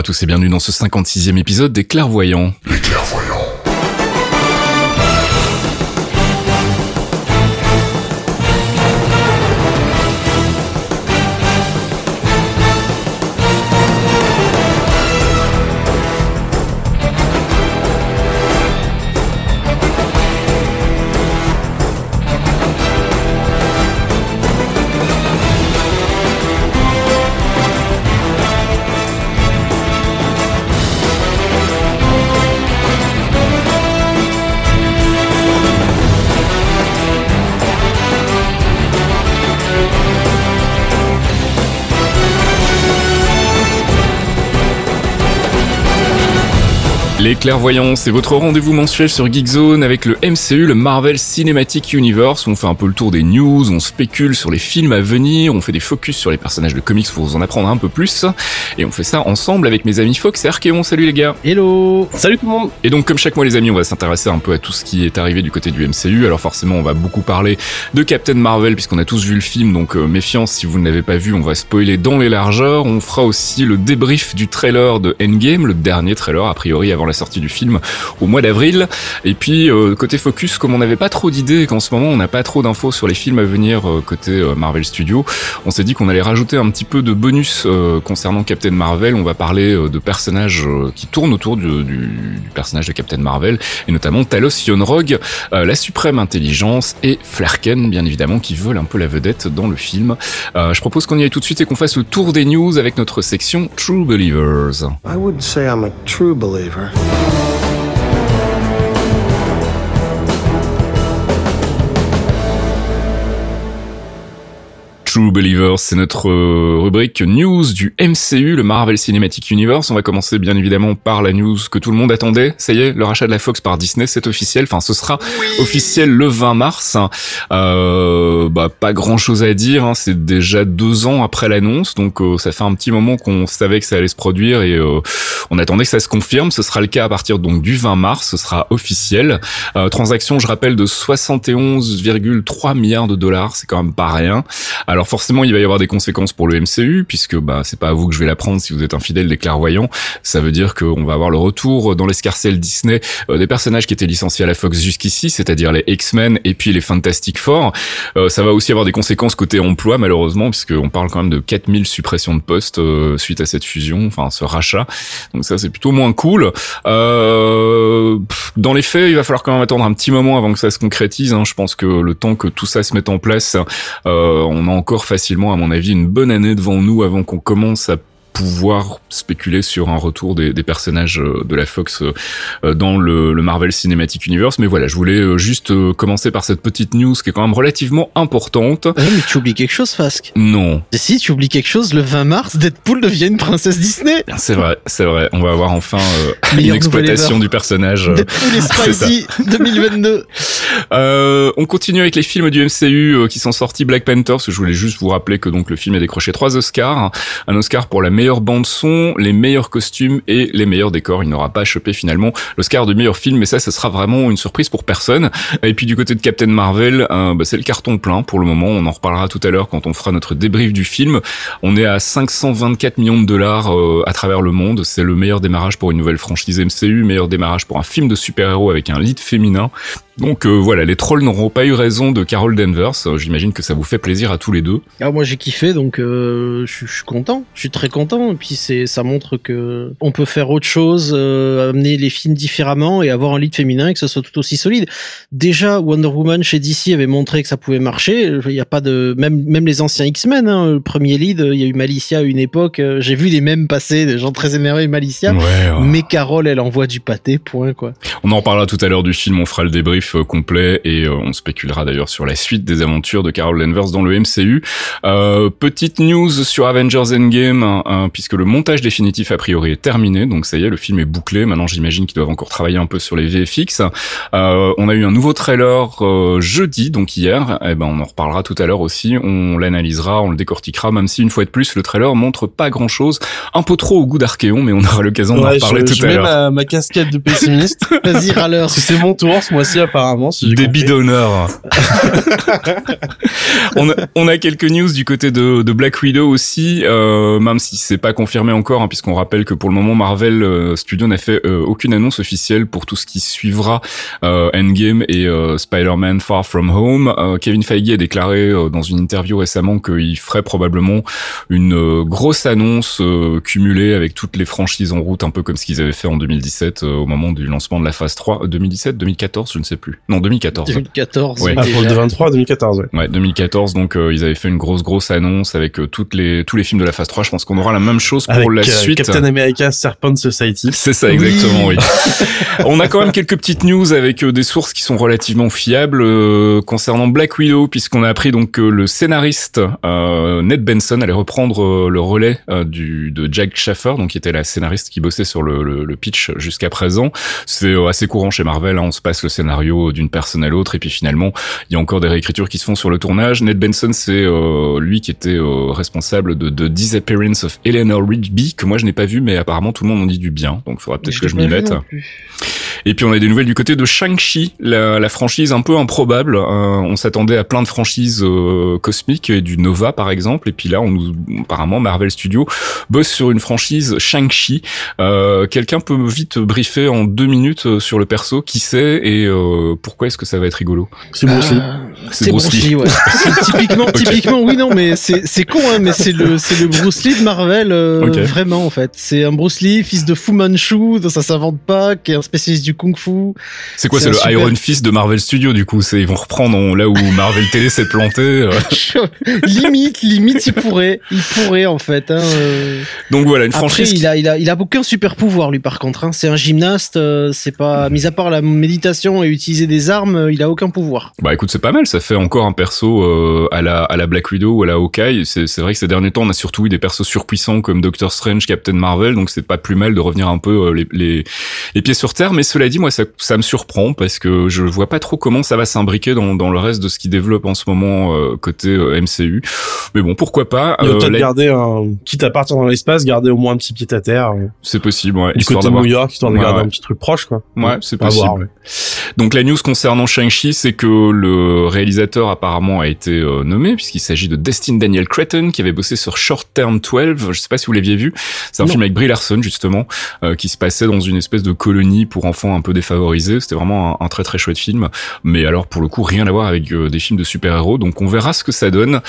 À tous et bienvenue dans ce 56e épisode des clairvoyants. Les Clairvoyants, c'est votre rendez-vous mensuel sur Geekzone avec le MCU, le Marvel Cinematic Universe, où on fait un peu le tour des news, on spécule sur les films à venir, on fait des focus sur les personnages de comics pour vous en apprendre un peu plus, et on fait ça ensemble avec mes amis Fox et Archeon. Salut les gars. Hello. Salut tout le monde. Et donc comme chaque mois les amis, on va s'intéresser un peu à tout ce qui est arrivé du côté du MCU, alors forcément on va beaucoup parler de Captain Marvel puisqu'on a tous vu le film, donc euh, méfiance si vous ne l'avez pas vu, on va spoiler dans les largeurs, on fera aussi le débrief du trailer de Endgame, le dernier trailer a priori avant la sortie du film au mois d'avril. Et puis euh, côté focus, comme on n'avait pas trop d'idées, qu'en ce moment on n'a pas trop d'infos sur les films à venir euh, côté euh, Marvel Studios, on s'est dit qu'on allait rajouter un petit peu de bonus concernant Captain Marvel. On va parler de personnages qui tournent autour du, du, du, personnage de Captain Marvel, et notamment Talos Yonrog, la suprême intelligence, et Flerken, bien évidemment, qui veulent un peu la vedette dans le film. je propose qu'on y aille tout de suite et qu'on fasse le tour des news avec notre section True Believers. I wouldn't say I'm a true believer. Thank you. True Believers, c'est notre euh, rubrique news du MCU, le Marvel Cinematic Universe. On va commencer bien évidemment par la news que tout le monde attendait. Ça y est, le rachat de la Fox par Disney, c'est officiel. Enfin, ce sera officiel le 20 mars. Euh, bah, pas grand chose à dire. Hein. C'est déjà deux ans après l'annonce, donc euh, ça fait un petit moment qu'on savait que ça allait se produire et euh, on attendait que ça se confirme. Ce sera le cas à partir donc du 20 mars. Ce sera officiel. Transaction, je rappelle, de 71,3 milliards de dollars. C'est quand même pas rien. Alors forcément, il va y avoir des conséquences pour le MCU, puisque bah c'est pas à vous que je vais l'apprendre si vous êtes un fidèle des clairvoyants. Ça veut dire qu'on va avoir le retour dans l'escarcelle Disney euh, des personnages qui étaient licenciés à la Fox jusqu'ici, c'est-à-dire les X-Men et puis les Fantastic Four. Euh, ça va aussi avoir des conséquences côté emploi, malheureusement, puisqu'on parle quand même de 4000 suppressions de postes euh, suite à cette fusion, enfin ce rachat. Donc ça, c'est plutôt moins cool. Euh, dans les faits, il va falloir quand même attendre un petit moment avant que ça se concrétise. Hein. Je pense que le temps que tout ça se mette en place, on a encore encore facilement, à mon avis, une bonne année devant nous avant qu'on commence à pouvoir spéculer sur un retour des, des personnages euh, de la Fox euh, dans le, le, Marvel Cinematic Universe. Mais voilà, je voulais euh, juste commencer par cette petite news qui est quand même relativement importante. Ouais, mais tu oublies quelque chose, Fasque Non. Et si, tu oublies quelque chose, le 20 mars, Deadpool devient une princesse Disney C'est vrai, c'est vrai. On va avoir enfin euh, une exploitation du personnage. Deadpool et Spicy 2022. Euh, on continue avec les films du MCU qui sont sortis Black Panther, parce que je voulais juste vous rappeler que donc le film a décroché trois Oscars. Un Oscar pour la meilleure bande son, les meilleurs costumes et les meilleurs décors. Il n'aura pas chopé finalement l'Oscar de meilleur film, mais ça, ce sera vraiment une surprise pour personne. Et puis du côté de Captain Marvel, euh, bah, c'est le carton plein pour le moment. On en reparlera tout à l'heure quand on fera notre débrief du film. On est à 524 millions de dollars euh, à travers le monde. C'est le meilleur démarrage pour une nouvelle franchise MCU, meilleur démarrage pour un film de super-héros avec un lead féminin Donc euh, voilà, les trolls n'auront pas eu raison de Carol Danvers. Euh, J'imagine que ça vous fait plaisir à tous les deux. Ah, moi j'ai kiffé, donc euh, je suis- content. Je suis très content. Et puis c'est, ça montre que on peut faire autre chose, euh, amener les films différemment et avoir un lead féminin et que ce soit tout aussi solide. Déjà, Wonder Woman chez DC avait montré que ça pouvait marcher. Il y a pas de même même les anciens X-Men, hein, le premier lead, il y a eu Malicia à une époque. J'ai vu les mêmes passer, des gens très énervés Malicia. Ouais, ouais. Mais Carole, elle envoie du pâté, point quoi. On en parlera tout à l'heure du film, on fera le débrief euh, complet et euh, on spéculera d'ailleurs sur la suite des aventures de Carol Danvers dans le MCU. Euh, petite news sur Avengers Endgame, hein, hein, puisque le montage définitif a priori est terminé, donc ça y est, le film est bouclé. Maintenant, j'imagine qu'ils doivent encore travailler un peu sur les VFX. Euh, on a eu un nouveau trailer euh, jeudi, donc hier. Eh ben, on en reparlera tout à l'heure aussi. On l'analysera, on le décortiquera, même si une fois de plus, le trailer montre pas grand-chose, un peu trop au goût d'Archéon, mais on aura l'occasion d'en Ouais, reparler je, tout je à mets l'heure. ma, ma casquette de pessimiste. Vas-y, râleur. C'est mon tour ce mois-ci apparemment. Si Des bidonneurs. on, a, on a quelques news du côté de, de Black Widow aussi, euh, même si c'est pas confirmé encore, hein, puisqu'on rappelle que pour le moment Marvel euh, Studio n'a fait euh, aucune annonce officielle pour tout ce qui suivra euh, Endgame et Spider-Man Far From Home. Kevin Feige a déclaré dans une interview récemment qu'il ferait probablement une grosse annonce cumulée avec toutes les franchises en route, un peu comme ce qu'ils avaient fait en 2017 euh, au moment du lancement de la phase 3. Euh, 2017, 2014, je ne sais plus. Non, 2014. 2014. Ouais. Ah, pour le déjà. 23 2014, ouais. Ouais, 2014, donc euh, ils avaient fait une grosse grosse annonce avec euh, toutes les tous les films de la phase 3. Je pense qu'on aura la même chose pour Avec la euh, suite. Captain America Serpent Society. C'est ça exactement, oui. On a quand même quelques petites news avec euh, des sources qui sont relativement fiables euh, concernant Black Widow, puisqu'on a appris donc que le scénariste euh, Ned Benson allait reprendre euh, le relais euh, du de Jack Schaffer, donc qui était la scénariste qui bossait sur le, le, le pitch jusqu'à présent. C'est euh, assez courant chez Marvel, hein, on se passe le scénario d'une personne à l'autre, et puis finalement il y a encore des réécritures qui se font sur le tournage. Ned Benson, c'est euh, lui qui était euh, responsable de The Disappearance of Eleanor Rigby, que moi je n'ai pas vu, mais apparemment tout le monde en dit du bien, donc il faudra peut-être que je m'y mette. Et puis on a des nouvelles du côté de Shang-Chi, la, la franchise un peu improbable. Euh, on s'attendait à plein de franchises euh, cosmiques et du Nova par exemple. Et puis là, on nous, apparemment Marvel Studios bosse sur une franchise Shang-Chi. Euh, Quelqu'un peut vite briefer en deux minutes euh, sur le perso, qui c'est et euh, pourquoi est-ce que ça va être rigolo? C'est Bruce Lee. C'est Bruce Bruce Lee. Lee, ouais. Typiquement, typiquement, oui, non, mais c'est c'est con, hein, mais c'est le c'est le Bruce Lee de Marvel, euh, vraiment en fait. C'est un Bruce Lee, fils de Fu Manchu, dont ça s'invente pas, qui est un spécialiste du kung-fu. C'est quoi C'est le super- Iron Fist de Marvel Studios du coup? Ils vont reprendre en- là où Marvel Télé s'est planté. euh. limite, limite, il pourrait, il pourrait en fait. Hein, euh. Donc voilà une Après, franchise. qui- il a, il a, il a aucun super pouvoir lui par contre. Hein. C'est un gymnaste, euh, c'est pas, mis à part la méditation et utiliser des armes, euh, il a aucun pouvoir. Bah écoute, c'est pas mal, ça fait encore un perso euh, à la à la Black Widow ou à la Hawkeye. C'est c'est vrai que ces derniers temps, on a surtout eu des persos surpuissants comme Doctor Strange, Captain Marvel, donc c'est pas plus mal de revenir un peu euh, les, les les pieds sur terre. Mais cela dit, moi ça ça me surprend parce que je vois pas trop comment ça va s'imbriquer dans dans le reste de ce qui développe en ce moment euh, côté euh, MCU. Mais bon, pourquoi pas peut-être là, garder un, quitte à partir dans l'espace, garder au moins un petit pied à terre. C'est possible, ouais, du histoire côté de New York, histoire de Ouais, garder ouais. un petit truc proche, quoi. Ouais, c'est possible. voir, ouais. Donc la news concernant Shang-Chi, c'est que le réalisateur apparemment a été euh, nommé puisqu'il s'agit de Destin Daniel Cretton qui avait bossé sur Short Term 12. Je sais pas si vous l'aviez vu. C'est un Non. film avec Brie Larson justement euh, qui se passait dans une espèce de colonie pour enfants un peu défavorisés. C'était vraiment un, un très très chouette film. Mais alors pour le coup rien à voir avec euh, des films de super-héros. Donc on verra ce que ça donne.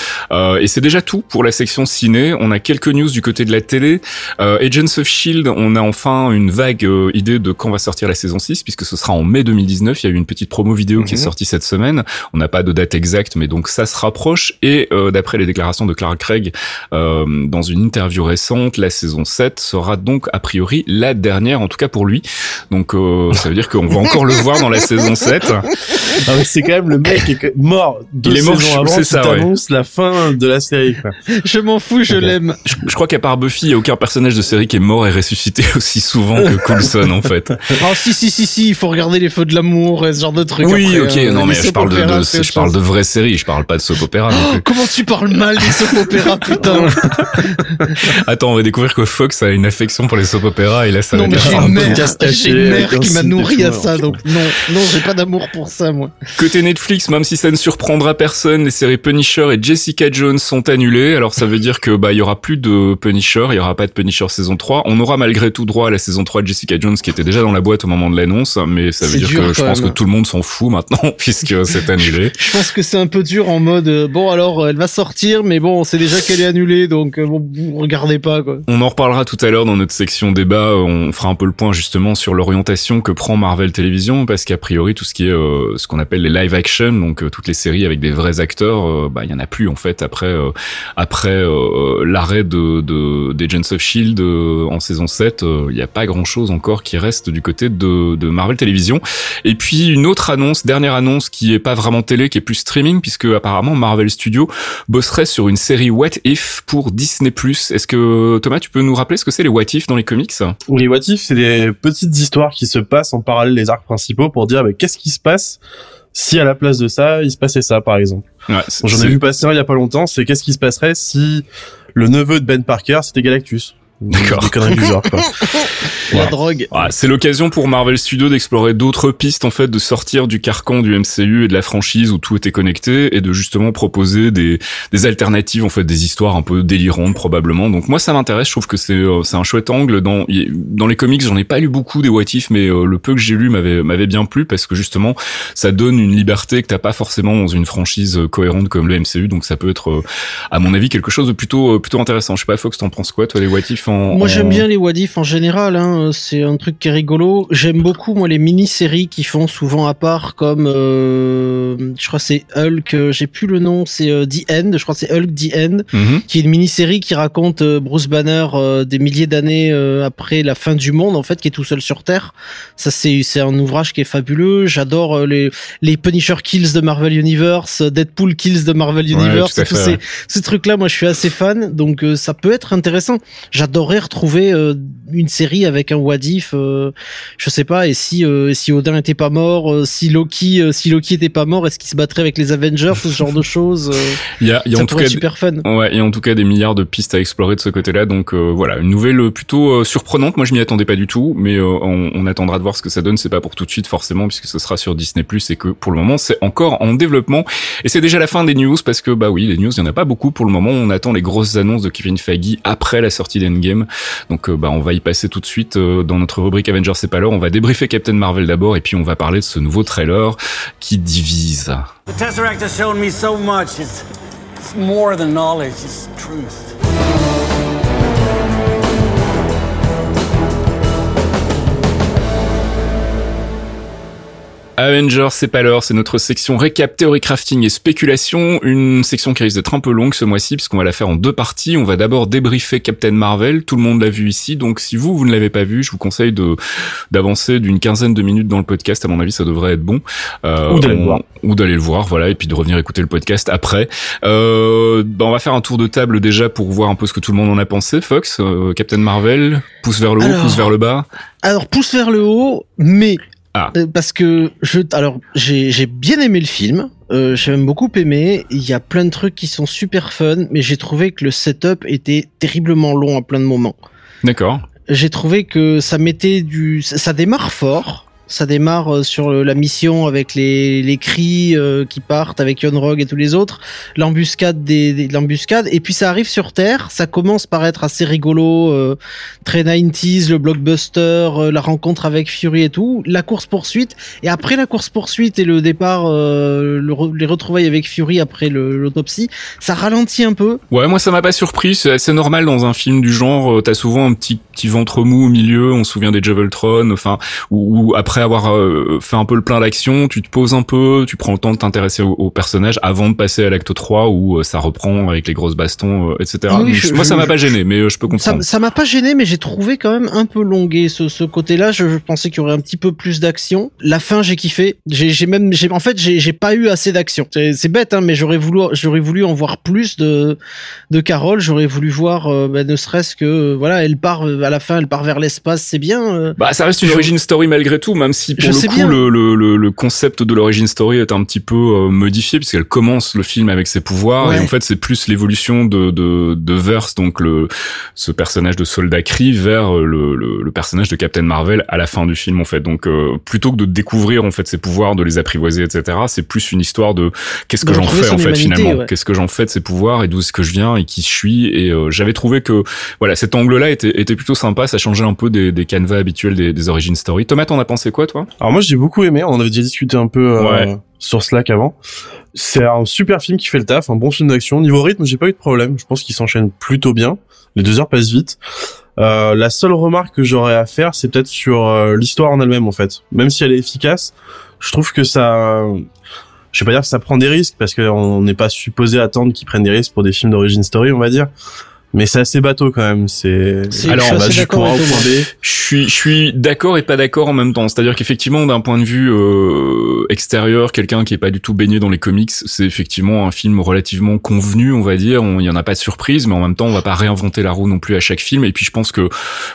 Et c'est déjà tout pour la section ciné. On a quelques news du côté de la télé. Agents of Shield, on a enfin une vague idée de quand va sortir la saison 6 puisque ce sera en mai 2019. Il y a eu une petite promo vidéo qui est Mhm. sortie cette semaine. On n'a pas de date exacte, mais donc ça se rapproche. Et euh, d'après les déclarations de Clark Craig euh, dans une interview récente, la saison 7 sera donc a priori la dernière, en tout cas pour lui. Donc euh, ça veut dire qu'on va encore le voir dans la saison 7. Ah, c'est quand même le mec qui est mort deux Il est mort, saisons avant, qui ça, ouais. t'annonce la fin de la série, quoi. Je m'en fous, je l'aime. Je, je crois qu'à part Buffy, il n'y a aucun personnage de série qui est mort et ressuscité aussi souvent que Coulson en fait. Oh si si si si, il faut regarder les feux de l'amour et ce genre de trucs. Oui, après, ok, non mais je parle de, je parle de vraies séries, je parle pas de soap opéra plus. Comment tu parles mal des soap opéras, putain Attends, on va découvrir que Fox a une affection pour les soap opéras et là ça Non va être une mère, j'ai une mère qui m'a nourri à ça, donc non, non, j'ai pas d'amour pour ça, moi. Côté Netflix, même si ça ne surprendra personne, les séries Punisher et Jessica Jones sont annulées. Alors ça veut dire que bah il y aura plus de Punisher, il y aura pas de Punisher saison 3. On aura malgré tout droit à la saison 3 de Jessica Jones qui était déjà dans la boîte au moment de l'annonce, mais ça veut dire dur, que je pense que tout le monde s'en fout maintenant puisque c'est annulé. Je pense que c'est un peu dur en mode euh, bon alors elle va sortir mais bon c'est déjà qu'elle est annulée donc euh, bon vous regardez pas quoi. On en reparlera tout à l'heure dans notre section débat. On fera un peu le point justement sur l'orientation que prend Marvel Télévision parce qu'a priori tout ce qui est euh, ce qu'on appelle les live action donc toutes les séries avec des vrais acteurs bah il y en a plus en fait après après l'arrêt de, de des Agents of Shield en saison 7 il n'y a pas grand chose encore qui reste du côté de, de Marvel Télévision. Et puis une autre annonce, dernière annonce qui est pas vraiment télé, qui est plus streaming, puisque apparemment Marvel Studios bosserait sur une série What If pour Disney+. Est-ce que Thomas, tu peux nous rappeler ce que c'est les What If dans les comics? Les What If, c'est des petites histoires qui se passent en parallèle des arcs principaux pour dire bah, qu'est-ce qui se passe si à la place de ça, il se passait ça, par exemple? Ouais, J'en ai vu passer un il y a pas longtemps, c'est qu'est-ce qui se passerait si le neveu de Ben Parker, c'était Galactus? D'accord. Des conneries du genre, quoi. La drogue. c'est l'occasion pour Marvel Studios d'explorer d'autres pistes, en fait, de sortir du carcan du MCU et de la franchise où tout était connecté et de justement proposer des, des alternatives, en fait, des histoires un peu délirantes, probablement. Donc, moi, ça m'intéresse. Je trouve que c'est, euh, c'est un chouette angle. Dans, dans les comics, j'en ai pas lu beaucoup des What If, mais euh, le peu que j'ai lu m'avait, m'avait bien plu parce que justement, ça donne une liberté que t'as pas forcément dans une franchise euh, cohérente comme le MCU. Donc, ça peut être, à mon avis, quelque chose de plutôt, plutôt intéressant. Je sais pas, Fox, t'en penses quoi, toi, les What If moi, j'aime bien les Wadif en général. Hein. C'est un truc qui est rigolo. J'aime beaucoup moi les mini-séries qui font souvent à part, comme euh, je crois c'est Hulk. Euh, j'ai plus le nom. C'est euh, The End. Je crois c'est Hulk The End, mhm. qui est une mini-série qui raconte Bruce Banner des milliers d'années après la fin du monde, en fait, qui est tout seul sur Terre. Ça c'est c'est un ouvrage qui est fabuleux. J'adore les les Punisher Kills de Marvel Universe, Deadpool Kills de Marvel Universe. tous ces, ces trucs là, moi, je suis assez fan. Donc ça peut être intéressant. J'adore retrouver euh, une série avec un Wadif, euh, je sais pas, et si euh, si Odin était pas mort, si Loki si Loki était pas mort, est-ce qu'il se battrait avec les Avengers, ce genre de choses Il y a, y a en tout cas super fun. Ouais, il y a en tout cas des milliards de pistes à explorer de ce côté-là, donc voilà, une nouvelle plutôt surprenante. Moi, je m'y attendais pas du tout, mais on, on, attendra de voir ce que ça donne. C'est pas pour tout de suite forcément, puisque ce sera sur Disney Plus et que pour le moment, c'est encore en développement. Et c'est déjà la fin des news parce que bah oui, les news, il y en a pas beaucoup pour le moment. On attend les grosses annonces de Kevin Feige après la sortie d'Endgame. Donc euh, bah, on va y passer tout de suite euh, dans notre rubrique Avengers c'est pas l'heure. On va débriefer Captain Marvel d'abord et puis on va parler de ce nouveau trailer qui divise. The Tesseract has shown me so much. It's, it's more than knowledge, it's truth. Avengers, c'est pas l'heure, c'est notre section récap, théorie crafting et spéculation, une section qui risque d'être un peu longue ce mois-ci puisqu'on va la faire en deux parties. On va d'abord débriefer Captain Marvel, tout le monde l'a vu ici, donc si vous, vous ne l'avez pas vu, je vous conseille de d'avancer d'une quinzaine de minutes dans le podcast, à mon avis ça devrait être bon. Euh, ou d'aller le voir. Ou d'aller le voir, voilà, et puis de revenir écouter le podcast après. Euh, bah, on va faire un tour de table déjà pour voir un peu ce que tout le monde en a pensé. Fox, euh, Captain Marvel, pouce vers le haut, pouce vers le bas. Alors pouce vers le haut, mais ah. Euh, parce que je, alors j'ai bien aimé le film, euh, j'ai même beaucoup aimé. Il y a plein de trucs qui sont super fun, mais j'ai trouvé que le setup était terriblement long à plein de moments. D'accord. J'ai trouvé que ça mettait du, ça démarre fort ça démarre euh, sur la mission avec les, les cris euh, qui partent avec Yon et tous les autres, l'embuscade des, l'embuscade, et puis ça arrive sur Terre, ça commence par être assez rigolo, euh, très 90s, le blockbuster, la rencontre avec Fury et tout, la course poursuite, et après la course poursuite et le départ, les retrouvailles avec Fury après l'autopsie, ça ralentit un peu. Ouais, moi ça m'a pas surpris, c'est assez normal dans un film du genre, t'as souvent un petit petit ventre mou au milieu, on se souvient des Javeltron, enfin, ou après avoir euh, fait un peu le plein d'action, tu te poses un peu, tu prends le temps de t'intéresser au, personnage avant de passer à l'acte 3 où euh, ça reprend avec les grosses bastons, euh, etc. moi, ça m'a pas gêné, mais je peux comprendre. Ça m'a pas gêné, mais j'ai trouvé quand même un peu longué ce, ce côté-là. Je, pensais qu'il y aurait un petit peu plus d'action. La fin, j'ai kiffé. J'ai même, en fait, j'ai pas eu assez d'action. C'est bête, hein, mais j'aurais voulu, j'aurais voulu en voir plus de de Carole. J'aurais voulu voir, bah, ne serait-ce que, voilà, elle part à la fin, elle part vers l'espace, c'est bien. Bah, ça reste une origin story malgré tout, même si pour le coup le, le, le, concept de l'origine story est un petit peu euh, modifié puisqu'elle commence le film avec ses pouvoirs et en fait c'est plus l'évolution de, de, de Verse donc le ce personnage de soldat Kree vers euh, le, le, personnage de Captain Marvel à la fin du film en fait. Donc euh, plutôt que de découvrir en fait ses pouvoirs de les apprivoiser etc c'est plus une histoire de qu'est-ce que j'en fais en fait finalement. qu'est-ce que j'en fais de ces pouvoirs et d'où est-ce que je viens et qui je suis et j'avais trouvé que voilà cet angle là était, était plutôt sympa ça changeait un peu des, des canevas habituels des, des origin story. Thomas t'en as pensé quoi toi? Alors moi j'ai beaucoup aimé, on en avait déjà discuté un peu euh, sur Slack avant. C'est un super film qui fait le taf, un bon film d'action. Niveau rythme, j'ai pas eu de problème. Je pense qu'il s'enchaîne plutôt bien. Les deux heures passent vite. Euh, la seule remarque que j'aurais à faire, c'est peut-être sur euh, l'histoire en elle-même en fait. Même si elle est efficace, je trouve que ça, je vais pas dire que ça prend des risques parce qu'on n'est pas supposé attendre qu'ils prennent des risques pour des films d'origine story, on va dire mais c'est assez bateau quand même. C'est alors on va du point A au point B. Je suis je suis d'accord et pas d'accord en même temps. C'est-à-dire qu'effectivement d'un point de vue euh, extérieur, quelqu'un qui est pas du tout baigné dans les comics, c'est effectivement un film relativement convenu, on va dire. Il y en a pas de surprise, mais en même temps on va pas réinventer la roue non plus à chaque film. Et puis je pense que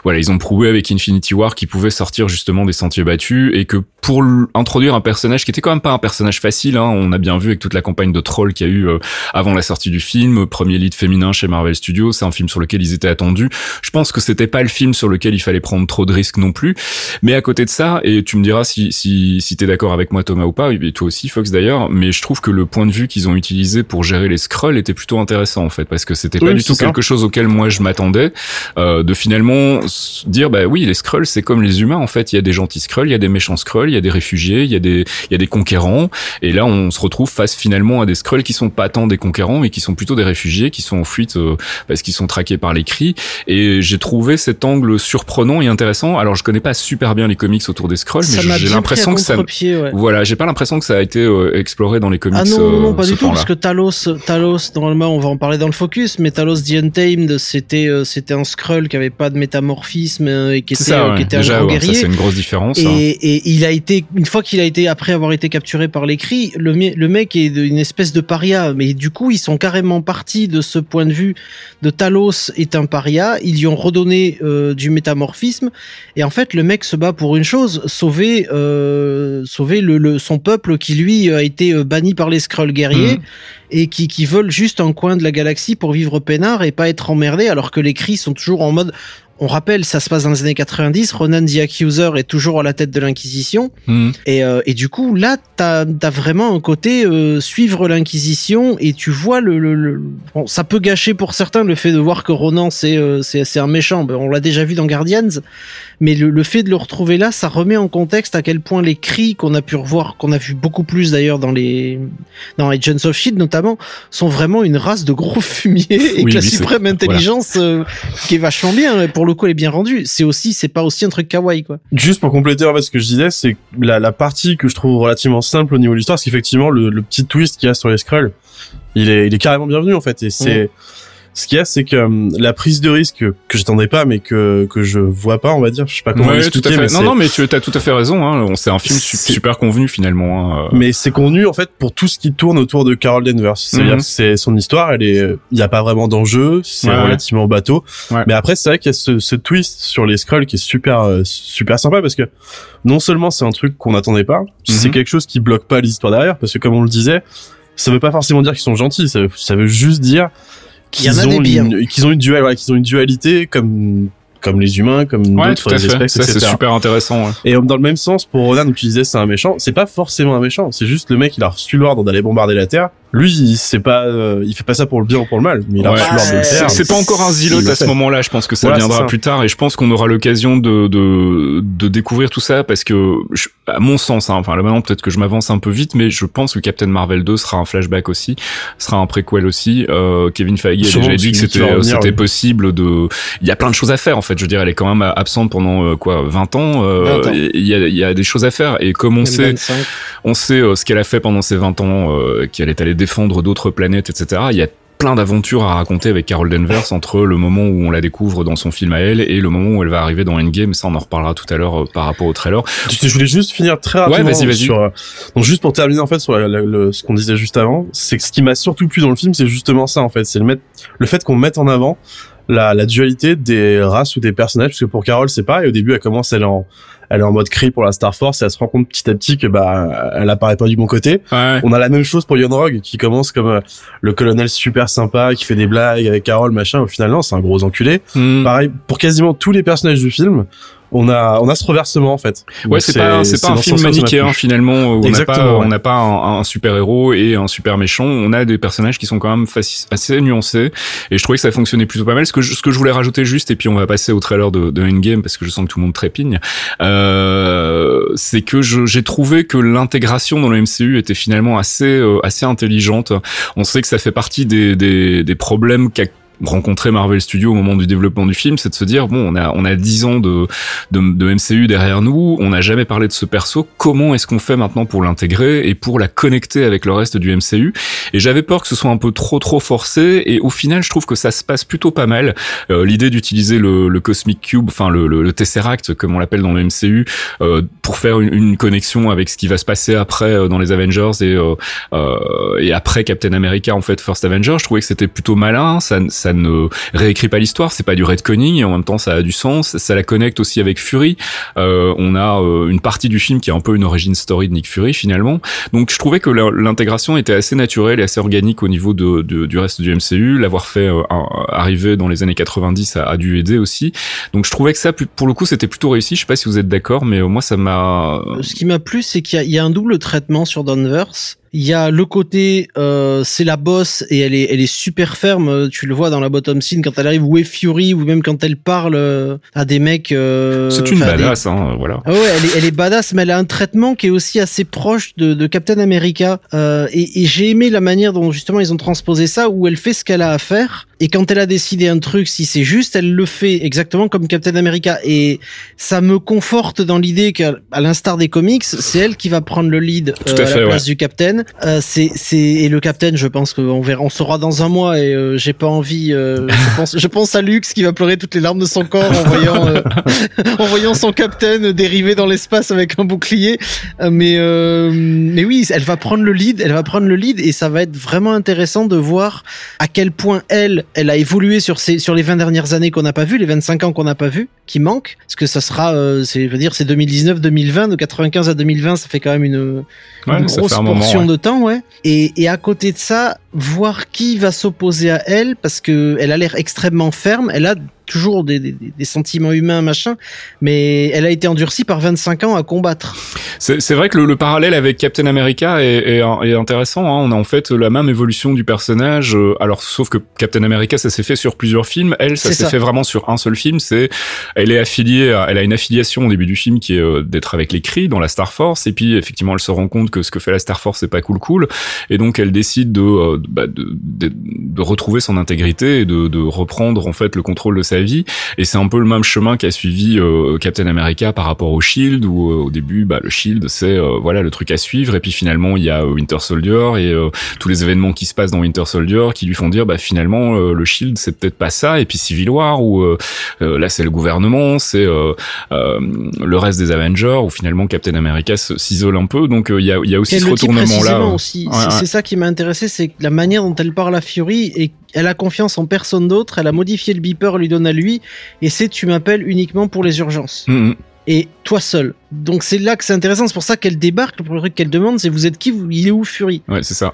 voilà ils ont prouvé avec Infinity War qu'ils pouvaient sortir justement des sentiers battus et que pour introduire un personnage qui était quand même pas un personnage facile, hein, on a bien vu avec toute la campagne de troll qu'il y a eu euh, avant la sortie du film, premier lead féminin chez Marvel Studios, un film sur lequel ils étaient attendus. Je pense que c'était pas le film sur lequel il fallait prendre trop de risques non plus. Mais à côté de ça, et tu me diras si si si t'es d'accord avec moi Thomas ou pas, et toi aussi Fox d'ailleurs, mais je trouve que le point de vue qu'ils ont utilisé pour gérer les scrolls était plutôt intéressant en fait, parce que c'était pas du tout quelque chose auquel moi je m'attendais, euh, de finalement dire bah oui les scrolls c'est comme les humains en fait, il y a des gentils scrolls, il y a des méchants scrolls, il y a des réfugiés, il y a des il y a des conquérants, et là on se retrouve face finalement à des scrolls qui sont pas tant des conquérants, mais qui sont plutôt des réfugiés, qui sont en fuite euh, parce qu'ils sont traqués par l'écrit et j'ai trouvé cet angle surprenant et intéressant. Alors je connais pas super bien les comics autour des scrolls, mais j'ai l'impression que ça, voilà, j'ai pas l'impression que ça a été euh, exploré dans les comics. Ah non, non, pas du tout, parce que Talos, Talos, normalement, on va en parler dans le focus, mais Talos the Untamed, c'était euh, c'était un scroll qui avait pas de métamorphisme euh, et qui était qui était Déjà, un grand guerrier. c'est une grosse différence. Et, hein. et, il a été une fois qu'il a été après avoir été capturé par l'écrit, le le mec est une espèce de paria, mais du coup ils sont carrément partis de ce point de vue de Talos est un paria, ils lui ont redonné euh, du métamorphisme et en fait le mec se bat pour une chose, sauver euh, sauver le, son peuple qui lui a été euh, banni par les Skrulls guerriers mmh. et qui, qui veulent juste un coin de la galaxie pour vivre peinard et pas être emmerdés alors que les cris sont toujours en mode on rappelle, ça se passe dans les années 90. Ronan the Accuser est toujours à la tête de l'Inquisition. Hmm. Et, euh, et, du coup, là, t'as as vraiment un côté euh, suivre l'Inquisition et tu vois le, le, Bon, ça peut gâcher pour certains le fait de voir que Ronan c'est euh, c'est un méchant. Ben, on l'a déjà vu dans Guardians, mais le, le, fait de le retrouver là, ça remet en contexte à quel point les cris qu'on a pu revoir, qu'on a vu beaucoup plus d'ailleurs dans les dans Agents of Shield notamment, sont vraiment une race de gros fumiers et que la suprême intelligence qui est vachement bien pour le coup elle est bien rendue. C'est aussi, c'est pas aussi un truc kawaii quoi. Juste pour compléter en fait ce que je disais, c'est la, la partie que je trouve relativement simple au niveau de l'histoire, c'est qu'effectivement le, le, petit twist qu'il y a sur les Skrulls, il est, il est carrément bienvenu en fait et c'est ce qu'il y a, c'est que hum, la prise de risque que j'attendais pas, mais que que je vois pas, on va dire, je sais pas comment à fait. non, non, mais tu as tout à fait raison. Hein. C'est un film super convenu finalement. Hein. Mais c'est convenu en fait pour tout ce qui tourne autour de Carol Danvers. C'est-à-dire mhm. c'est son histoire, elle est, il y a pas vraiment d'enjeu, c'est relativement bateau. Mais après, c'est vrai qu'il y a ce, ce, twist sur les scrolls qui est super euh, super sympa parce que non seulement c'est un truc qu'on n'attendait pas, c'est mhm. quelque chose qui bloque pas l'histoire derrière parce que comme on le disait, ça veut pas forcément dire qu'ils sont gentils, ça, ça veut juste dire qu'ils ont, une, qu'ils ont une dualité, qu'ils ont une dualité comme comme les humains, comme d'autres espèces, ça, C'est super intéressant. Et dans le même sens, pour Ronan, tu disais c'est un méchant, c'est pas forcément un méchant, c'est juste le mec il a reçu l'ordre d'aller bombarder la Terre lui c'est pas euh, il fait pas ça pour le bien ou pour le mal mais il a de le faire. c'est pas encore un zilot à ce moment-là je pense que ça viendra plus tard et je pense qu'on aura l'occasion de, de de découvrir tout ça parce que à mon sens hein, enfin là maintenant peut-être que je m'avance un peu vite mais je pense que Captain Marvel 2 sera un flashback aussi sera un préquel aussi. Euh, Kevin Feige a déjà dit que c'était c'était possible de il y a plein de choses à faire en fait je veux dire elle est quand même absente pendant euh, quoi 20 ans euh, il y a il y a des choses à faire et comme on sait on sait ce qu'elle a fait pendant ces 20 ans qu'elle est allée défendre d'autres planètes, etc. Il y a plein d'aventures à raconter avec Carol Danvers entre le moment où on la découvre dans son film à elle et le moment où elle va arriver dans Endgame. Ça, on en reparlera tout à l'heure euh, par rapport au trailer. Je voulais juste finir très rapidement sur. Euh, donc juste pour terminer en fait sur ce qu'on disait juste avant, c'est que ce qui m'a surtout plu dans le film, c'est justement ça en fait, c'est le, le fait qu'on mette en avant la, la dualité des races ou des personnages, parce que pour Carol c'est pareil. Au début, elle commence, elle en elle est en mode cri pour la Star Force et elle se rend compte petit à petit que bah elle apparaît pas du bon côté. On a la même chose pour Yon Rogue qui commence comme euh, le colonel super sympa qui fait des blagues avec Carol machin. Au final non, c'est un gros enculé. Hmm. Pareil pour quasiment tous les personnages du film. On a on a ce reversement en fait. Ouais, c'est pas c'est pas un film manichéen finalement où on n'a pas pas un, super héros et un super méchant. On a des personnages qui sont quand même assez nuancés et je trouvais que ça fonctionnait plutôt pas mal. Ce que je, ce que je voulais rajouter juste et puis on va passer au trailer de, de Endgame parce que je sens que tout le monde trépigne. Euh, c'est que j'ai trouvé que l'intégration dans le MCU était finalement assez euh, assez intelligente. On sait que ça fait partie des des, des problèmes qu'a rencontrer Marvel Studios au moment du développement du film, c'est de se dire bon, on a on a dix ans de, de, de MCU derrière nous, on n'a jamais parlé de ce perso, comment est-ce qu'on fait maintenant pour l'intégrer et pour la connecter avec le reste du MCU Et j'avais peur que ce soit un peu trop trop forcé et au final, je trouve que ça se passe plutôt pas mal. Euh, L'idée d'utiliser le, le, Cosmic Cube, enfin le, le, Tesseract comme on l'appelle dans le MCU, euh, pour faire une, une, connexion avec ce qui va se passer après euh, dans les Avengers et euh, euh, et après Captain America en fait First Avenger, je trouvais que c'était plutôt malin, ça ça ne réécrit pas l'histoire, c'est pas du redconning et en même temps ça a du sens, ça la connecte aussi avec Fury. Euh, on a euh, une partie du film qui est un peu une origin story de Nick Fury finalement. Donc je trouvais que l'intégration était assez naturelle et assez organique au niveau de, du reste du MCU. L'avoir fait euh, arriver dans les années 90 a, a, dû aider aussi. Donc je trouvais que ça, pour le coup, c'était plutôt réussi. Je sais pas si vous êtes d'accord, mais moi ça m'a. Ce qui m'a plu, c'est qu'il y, y, a un double traitement sur Danvers il y a le côté, euh, c'est la boss et elle est, elle est super ferme. Tu le vois dans la bottom scene quand elle arrive est Fury ou même quand elle parle euh, à des mecs. Euh, c'est une badass, hein, voilà. Ah ouais, elle est, elle est badass, mais elle a un traitement qui est aussi assez proche de, de Captain America. Euh, et, et j'ai aimé la manière dont justement ils ont transposé ça, où elle fait ce qu'elle a à faire. Et quand elle a décidé un truc, si c'est juste, elle le fait exactement comme Captain America. Et ça me conforte dans l'idée qu'à l'instar des comics, c'est elle qui va prendre le lead à, à, la place du Captain euh, c'est c'est et le capitaine, je pense qu'on verra, on saura dans un mois et euh, j'ai pas envie. Euh, je pense je pense à Lux qui va pleurer toutes les larmes de son corps en voyant en voyant son capitaine dériver dans l'espace avec un bouclier. mais mais oui, elle va prendre le lead, elle va prendre le lead et ça va être vraiment intéressant de voir à quel point elle elle a évolué sur ces sur les 20 dernières années qu'on n'a pas vu, les 25 ans qu'on n'a pas vu, qui manquent, parce que ça sera c'est veut dire c'est 2019 2020 de 95 à 2020, ça fait quand même une, une grosse portion de temps, ouais. Et, et à côté de ça, voir qui va s'opposer à elle, parce que elle a l'air extrêmement ferme. Elle a toujours des, des, des, sentiments humains, machin, mais elle a été endurcie par 25 ans à combattre. C'est vrai que le, le, parallèle avec Captain America est, est, est intéressant. Hein. On a en fait la même évolution du personnage. Euh, alors, sauf que Captain America, ça s'est fait sur plusieurs films. Elle, ça s'est fait vraiment sur un seul film. C'est, elle est affiliée, à, elle a une affiliation au début du film qui est euh, d'être avec les Kree dans la Star Force. Et puis, effectivement, elle se rend compte que ce que fait la Star Force, c'est pas cool, cool. Et donc, elle décide de, euh, bah, de, de, de, retrouver son intégrité et de, de reprendre en fait le contrôle de sa vie. Et c'est un peu le même chemin qu'a suivi euh, Captain America par rapport au Shield, où euh, au début, bah, le Shield, c'est euh, voilà le truc à suivre. Et puis finalement, il y a Winter Soldier et tous les événements qui se passent dans Winter Soldier qui lui font dire, bah finalement, le Shield, c'est peut-être pas ça. Et puis Civil War, où là, c'est le gouvernement, c'est le reste des Avengers, où finalement Captain America s'isole un peu. Donc il y a, y a aussi ce retournement-là. C'est ça qui m'a intéressé, c'est la manière dont elle parle à Fury et elle a confiance en personne d'autre. Elle a modifié le beeper, lui donne à lui, et c'est tu m'appelles uniquement pour les urgences. Mm, mm. Et toi seul. Donc c'est là que c'est intéressant, c'est pour ça qu'elle débarque. Le premier truc qu'elle demande, c'est vous êtes qui Il est où Fury? Ouais, c'est ça.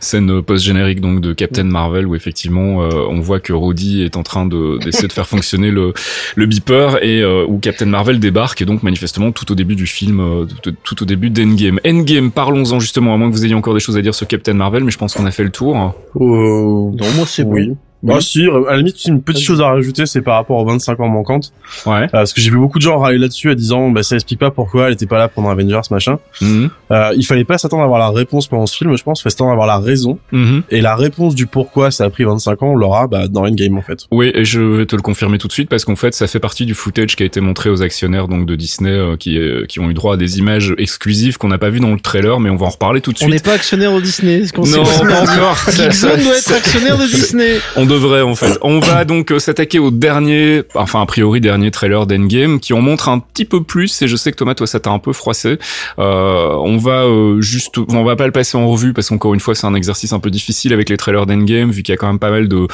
Scène post-générique donc de Captain Marvel où effectivement euh, on voit que Rhodey est en train de d'essayer de faire fonctionner le le beeper et euh, où Captain Marvel débarque et donc manifestement tout au début du film, euh, tout, tout, au début d'Endgame. Endgame, parlons-en justement, à moins que vous ayez encore des choses à dire sur Captain Marvel, mais je pense qu'on a fait le tour. non, moi c'est oui. bon. Bah si, à la limite une petite chose à rajouter, c'est par rapport aux 25 ans manquantes. Ouais. Euh, parce que j'ai vu beaucoup de gens râler là-dessus, à disant bah ça explique pas pourquoi elle était pas là pendant Avengers machin. Mm-hmm. euh, il fallait pas s'attendre à avoir la réponse pendant ce film, je pense, il fallait s'attendre à avoir la raison. Mm-hmm. Et la réponse du pourquoi ça a pris 25 ans, on l'aura bah, dans Endgame en fait. Oui, et je vais te le confirmer tout de suite parce qu'en fait ça fait partie du footage qui a été montré aux actionnaires donc de Disney euh, qui euh, qui ont eu droit à des images exclusives qu'on n'a pas vues dans le trailer, mais on va en reparler tout de suite. On n'est pas actionnaire de Disney. non, pas encore. Doit être actionnaire de Disney. On devrait en fait. On va donc euh, s'attaquer au dernier, enfin a priori dernier trailer d'Endgame qui en montre un petit peu plus et je sais que Thomas toi ça t'a un peu froissé. Euh, on va euh, juste, on va pas le passer en revue parce qu'encore une fois c'est un exercice un peu difficile avec les trailers d'Endgame vu qu'il y a quand même pas mal de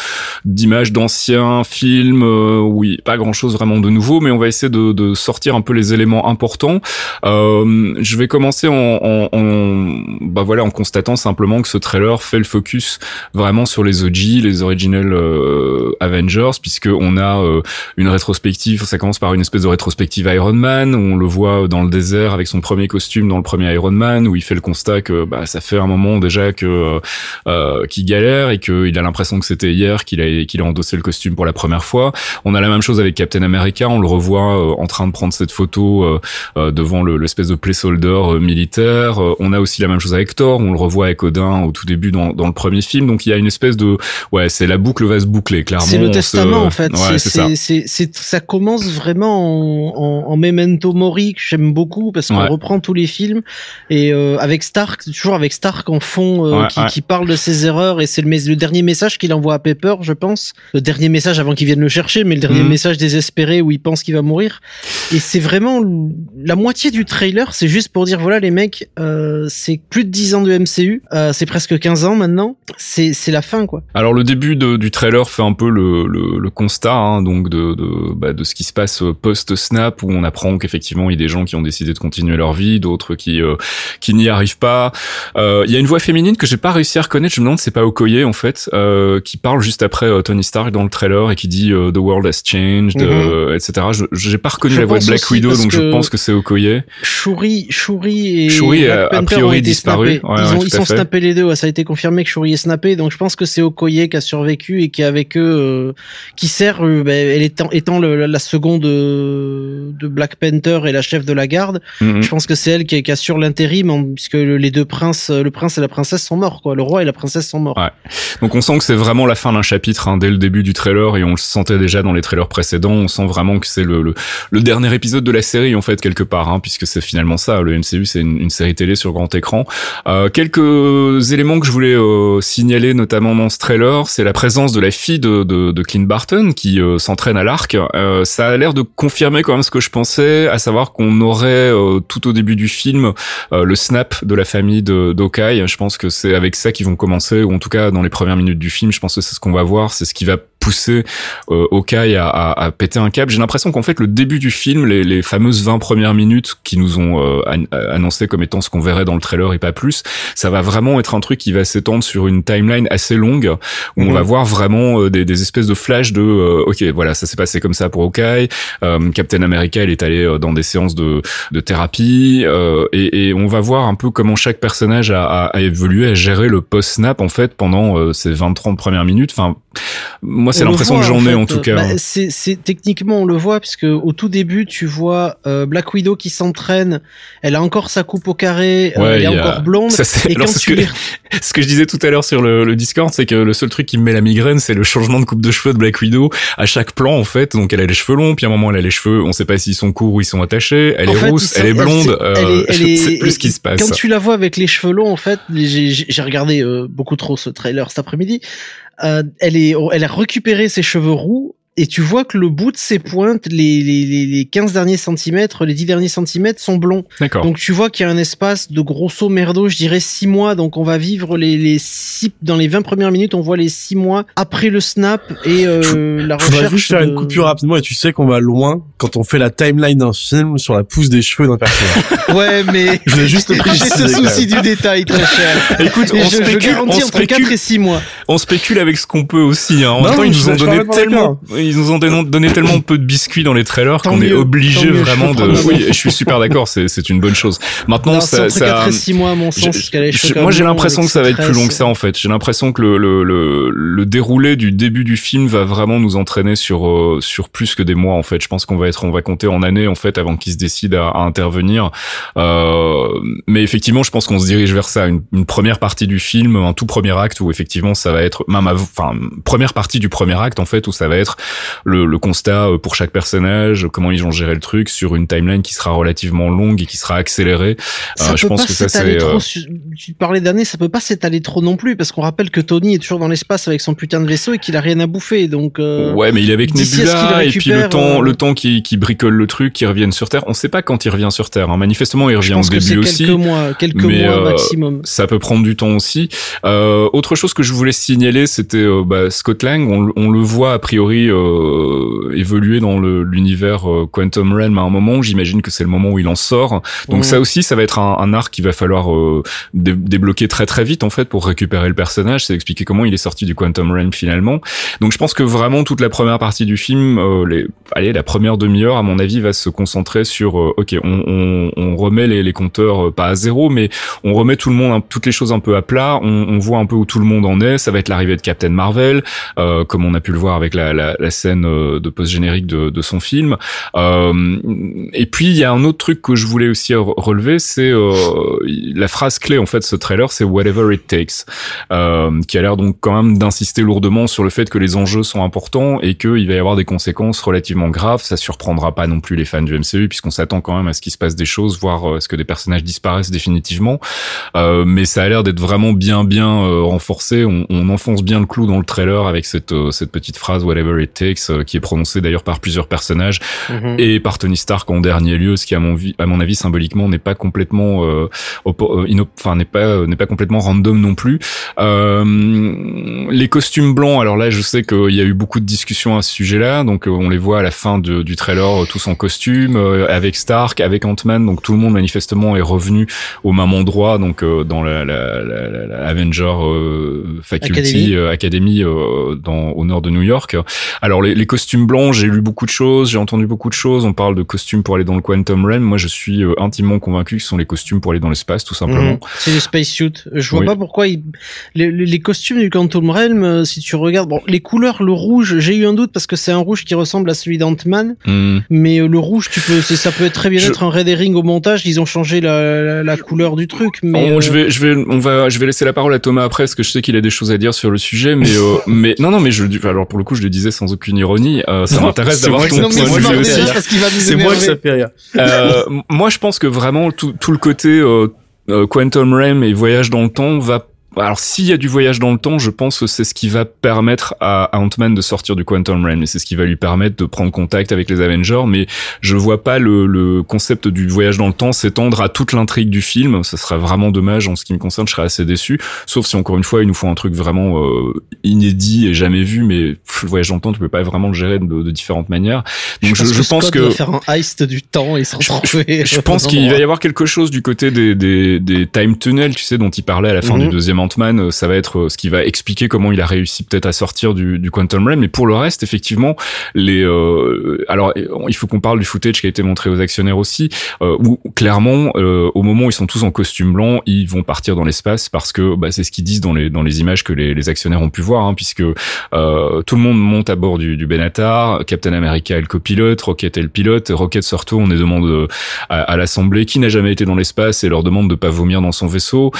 d'images d'anciens films. Euh, oui, pas grand chose vraiment de nouveau, mais on va essayer de, de sortir un peu les éléments importants. Euh, je vais commencer en, en, en, bah voilà en constatant simplement que ce trailer fait le focus vraiment sur les OG, les original original Avengers, puisque on a une rétrospective. Ça commence par une espèce de rétrospective Iron Man. Où on le voit dans le désert avec son premier costume dans le premier Iron Man, où il fait le constat que bah, ça fait un moment déjà que qu'il galère et qu'il a l'impression que c'était hier qu'il a qu'il endossé le costume pour la première fois. On a la même chose avec Captain America. On le revoit en train de prendre cette photo devant l'espèce de placeholder militaire. on a aussi la même chose avec Thor. On le revoit avec Odin au tout début dans, dans le premier film. Donc il y a une espèce de ouais, c'est la boucle va se boucler clairement. C'est le testament en fait. Ouais, c'est ça. ça commence vraiment en, en, en memento mori que j'aime beaucoup parce qu'on reprend tous les films et euh, avec Stark, toujours avec Stark en fond euh, qui, qui, parle de ses erreurs et c'est le, le, dernier message qu'il envoie à Pepper, je pense. Le dernier message avant qu'il vienne le chercher, mais le dernier mhm. message désespéré où il pense qu'il va mourir. Et c'est vraiment la moitié du trailer, c'est juste pour dire voilà les mecs, euh, c'est plus de 10 ans de MCU, euh, c'est presque 15 ans maintenant, c'est c'est la fin quoi. Alors le début de, du trailer fait un peu le, le, le constat hein, donc de de, bah, de ce qui se passe post Snap où on apprend qu'effectivement il y a des gens qui ont décidé de continuer leur vie, d'autres qui euh, qui n'y arrivent pas. Euh, il y a une voix féminine que j'ai pas réussi à reconnaître, je me demande c'est pas Okoye en fait, euh, qui parle juste après Tony Stark dans le trailer et qui dit The world has changed, mhm. etc. Je j'ai pas reconnu la voix de Black Widow donc je pense que c'est Okoye. Shuri Shuri et Shuri a, a priori disparu. Ouais, ils ont ils sont snappés les deux, ça a été confirmé que Shuri est snappé donc je pense que c'est Okoye qui a survécu et qui est avec eux qui sert ben, elle étant étant le, la seconde de Black Panther et la chef de la garde. Mhm. Je pense que c'est elle qui, qui assure l'intérim puisque les deux princes, le prince et la princesse sont morts quoi. Le roi et la princesse sont morts. Ouais. Donc on sent que c'est vraiment la fin d'un chapitre hein, dès le début du trailer et on le sentait déjà dans les trailers précédents. On sent vraiment que c'est le, le, dernier épisode de la série en fait quelque part hein, puisque c'est finalement ça. Le MCU c'est une, série télé sur grand écran. Euh, quelques éléments que je voulais euh, signaler notamment dans ce trailer, c'est la présence de la fille de, de, de Clint Barton qui euh, s'entraîne à l'arc. Euh, ça a l'air de confirmer quand même ce que je pensais, à savoir qu'on aurait euh, tout au début du film euh, le snap de la famille de d'Okai. Je pense que c'est avec ça qu'ils vont commencer, ou en tout cas dans les premières minutes du film, je pense que c'est ce qu'on va voir, c'est ce qui va pousser euh, Okai à, à, à, péter un câble. J'ai l'impression qu'en fait le début du film, les, les, fameuses 20 premières minutes qui nous ont euh, annoncé comme étant ce qu'on verrait dans le trailer et pas plus, ça va vraiment être un truc qui va s'étendre sur une timeline assez longue où on mhm. va voir vraiment des, des, espèces de flashs de ok voilà ça s'est passé comme ça pour Okai. Captain America il est allé dans des séances de de thérapie euh, et, et, on va voir un peu comment chaque personnage a, a, a évolué, a géré le post-snap en fait pendant euh, ces 20-30 premières minutes. Enfin, moi c'est l'impression que j'en ai en tout cas. Bah, c'est techniquement on le voit puisque au tout début tu vois euh, Black Widow qui s'entraîne, elle a encore sa coupe au carré, euh, elle est encore blonde. Ça, et quand tu ce, que, ce que je disais tout à l'heure sur le, le Discord, c'est que le seul truc qui me met la migraine, c'est le changement de coupe de cheveux de Black Widow à chaque plan en fait. Donc elle a les cheveux longs, puis à un moment elle a les cheveux, on sait pas s'ils sont courts ou ils sont attachés. Elle est rousse, elle est blonde. Euh, elle est, plus ce qui se passe. Quand tu la vois avec les cheveux longs, en fait, j'ai regardé euh, beaucoup trop ce trailer cet après-midi. Euh, elle est, elle a récupéré ses cheveux roux et tu vois que le bout de ses pointes, les, les, les 15 derniers centimètres, les 10 derniers centimètres sont blonds. D'accord. Donc tu vois qu'il y a un espace de grosso merdo, je dirais 6 mois. Donc on va vivre les, les six, dans les 20 premières minutes, on voit les 6 mois après le snap et euh, la recherche. Je voudrais juste faire une coupure rapidement et tu sais qu'on va loin quand on fait la timeline d'un film sur la pousse des cheveux d'un personnage. ouais, mais je vais juste J'ai ce souci du détail très cher. Écoute, on je, spécule, on entre spécule, 4 et 6 mois. On spécule avec ce qu'on peut aussi. Hein. En même temps, ils nous ont donné tellement ils nous ont donné tellement peu de biscuits dans les trailers qu'on est obligé vraiment de. Oui, je suis super d'accord, c'est c'est une bonne chose. Maintenant, ça, ça. 4 et 6 mois, à mon sens. moi, j'ai l'impression que ça va être plus long que ça en fait. J'ai l'impression que le, le le le déroulé du début du film va vraiment nous entraîner sur euh, sur plus que des mois en fait. Je pense qu'on va être, on va compter en années en fait avant qu'ils se décident à, à intervenir. Euh, mais effectivement, je pense qu'on se dirige vers ça. Une, une, première partie du film, un tout premier acte où effectivement ça va être même, enfin première partie du premier acte en fait où ça va être le, le constat euh, pour chaque personnage, comment ils vont gérer le truc sur une timeline qui sera relativement longue et qui sera accélérée. Ça euh, je pense que ça c'est. Euh... Tu parlais d'années, ça peut pas s'étaler trop non plus parce qu'on rappelle que Tony est toujours dans l'espace avec son putain de vaisseau et qu'il a rien à bouffer. Donc euh, ouais, mais il est avec Nebula et puis le temps, le temps qui, qui bricole le truc, qui revienne sur Terre. On sait pas quand il revient sur Terre. Hein. Manifestement, il revient au début aussi. Quelques mois, quelques mois maximum. Ça peut prendre du temps aussi. autre chose que je voulais signaler, c'était bah, Scott Lang. On, on, le voit a priori évoluer dans l'univers Quantum Realm à un moment. J'imagine que c'est le moment où il en sort. Donc ça aussi, ça va être un, un arc qu'il va falloir débloquer très très vite en fait pour récupérer le personnage. C'est expliquer comment il est sorti du Quantum Realm finalement. Donc je pense que vraiment toute la première partie du film, euh, les, allez, la première demi-heure à mon avis va se concentrer sur, euh, ok, on, on, on, remet les, les compteurs euh, pas à zéro, mais on remet tout le monde, toutes les choses un peu à plat. On, on, voit un peu où tout le monde en est. Ça va être l'arrivée de Captain Marvel, euh, comme on a pu le voir avec la, la, la scène de post générique de, de, son film. et puis il y a un autre truc que je voulais aussi relever, c'est la phrase clé en fait ce trailer, c'est whatever it takes, qui a l'air donc quand même d'insister lourdement sur le fait que les enjeux sont importants et qu'il va y avoir des conséquences relativement graves. Ça surprendra pas non plus les fans du MCU puisqu'on s'attend quand même à ce qu'il se passe des choses, voire à euh, ce que des personnages disparaissent définitivement. Euh, mais ça a l'air d'être vraiment bien bien euh, renforcé. On, on, enfonce bien le clou dans le trailer avec cette euh, cette petite phrase whatever it takes qui est prononcée d'ailleurs par plusieurs personnages mhm. et par Tony Stark en dernier lieu, ce qui à mon, à mon avis symboliquement n'est pas complètement enfin n'est pas n'est pas complètement random non plus. les costumes blancs, alors là je sais qu'il y a eu beaucoup de discussions à ce sujet-là. Donc euh, on les voit à la fin de, du trailer euh, tous en costume, euh, avec Stark, avec Ant-Man. Donc tout le monde manifestement est revenu au même endroit, donc dans la, la, la, la Avenger Faculty Academy, dans, au nord de New York. Alors les, les costumes blancs, j'ai lu beaucoup de choses, j'ai entendu beaucoup de choses. On parle de costumes pour aller dans le Quantum Realm. Moi je suis intimement convaincu que ce sont les costumes pour aller dans l'espace, tout simplement. Mhm. C'est les spacesuits. Je vois pas pourquoi les, les, costumes du Quantum Realm, si tu regardes, bon, les couleurs, le rouge, j'ai eu un doute parce que c'est un rouge qui ressemble à celui d'Ant-Man, hmm. mais euh, le rouge, tu peux, ça peut très bien être un red herring au montage. Ils ont changé la, la, couleur du truc. Mais oh, je vais, je vais, on va, je vais laisser la parole à Thomas après parce que je sais qu'il a des choses à dire sur le sujet, mais euh, mais non, non, mais je, alors pour le coup, je le disais sans aucune ironie. Euh, ça m'intéresse d'avoir ton point de vue aussi. C'est moi ça fait rire. moi, je pense que vraiment tout, tout le côté Quantum Realm et voyage dans le temps va alors s'il y a du voyage dans le temps, je pense que c'est ce qui va permettre à Ant-Man de sortir du Quantum Realm et c'est ce qui va lui permettre de prendre contact avec les Avengers. Mais je vois pas le, le concept du voyage dans le temps s'étendre à toute l'intrigue du film. Ça serait vraiment dommage. En ce qui me concerne, je serais assez déçu. Sauf si encore une fois, il nous faut un truc vraiment euh, inédit et jamais vu. Mais le voyage dans le temps, tu peux pas vraiment le gérer de, de différentes manières. Donc je, je, pense que, faire un heist du temps et s'en Je, je pense qu'il va y avoir quelque chose du côté des, des, des time tunnels, tu sais, dont il parlait à la fin du mhm. Ant-Man, euh, ça va être euh, ce qui va expliquer comment il a réussi peut-être à sortir du, du Quantum Realm. Mais pour le reste, effectivement, les euh, alors il faut qu'on parle du footage qui a été montré aux actionnaires aussi, euh, où clairement, au moment où ils sont tous en costume blanc, ils vont partir dans l'espace parce que bah, c'est ce qu'ils disent dans les dans les images que les, les actionnaires ont pu voir, hein, puisque euh, tout le monde monte à bord du, du Benatar, Captain America est le copilote, Rocket est le pilote, Rocket surtout on est demande à, à l'assemblée qui n'a jamais été dans l'espace et leur demande de pas vomir dans son vaisseau.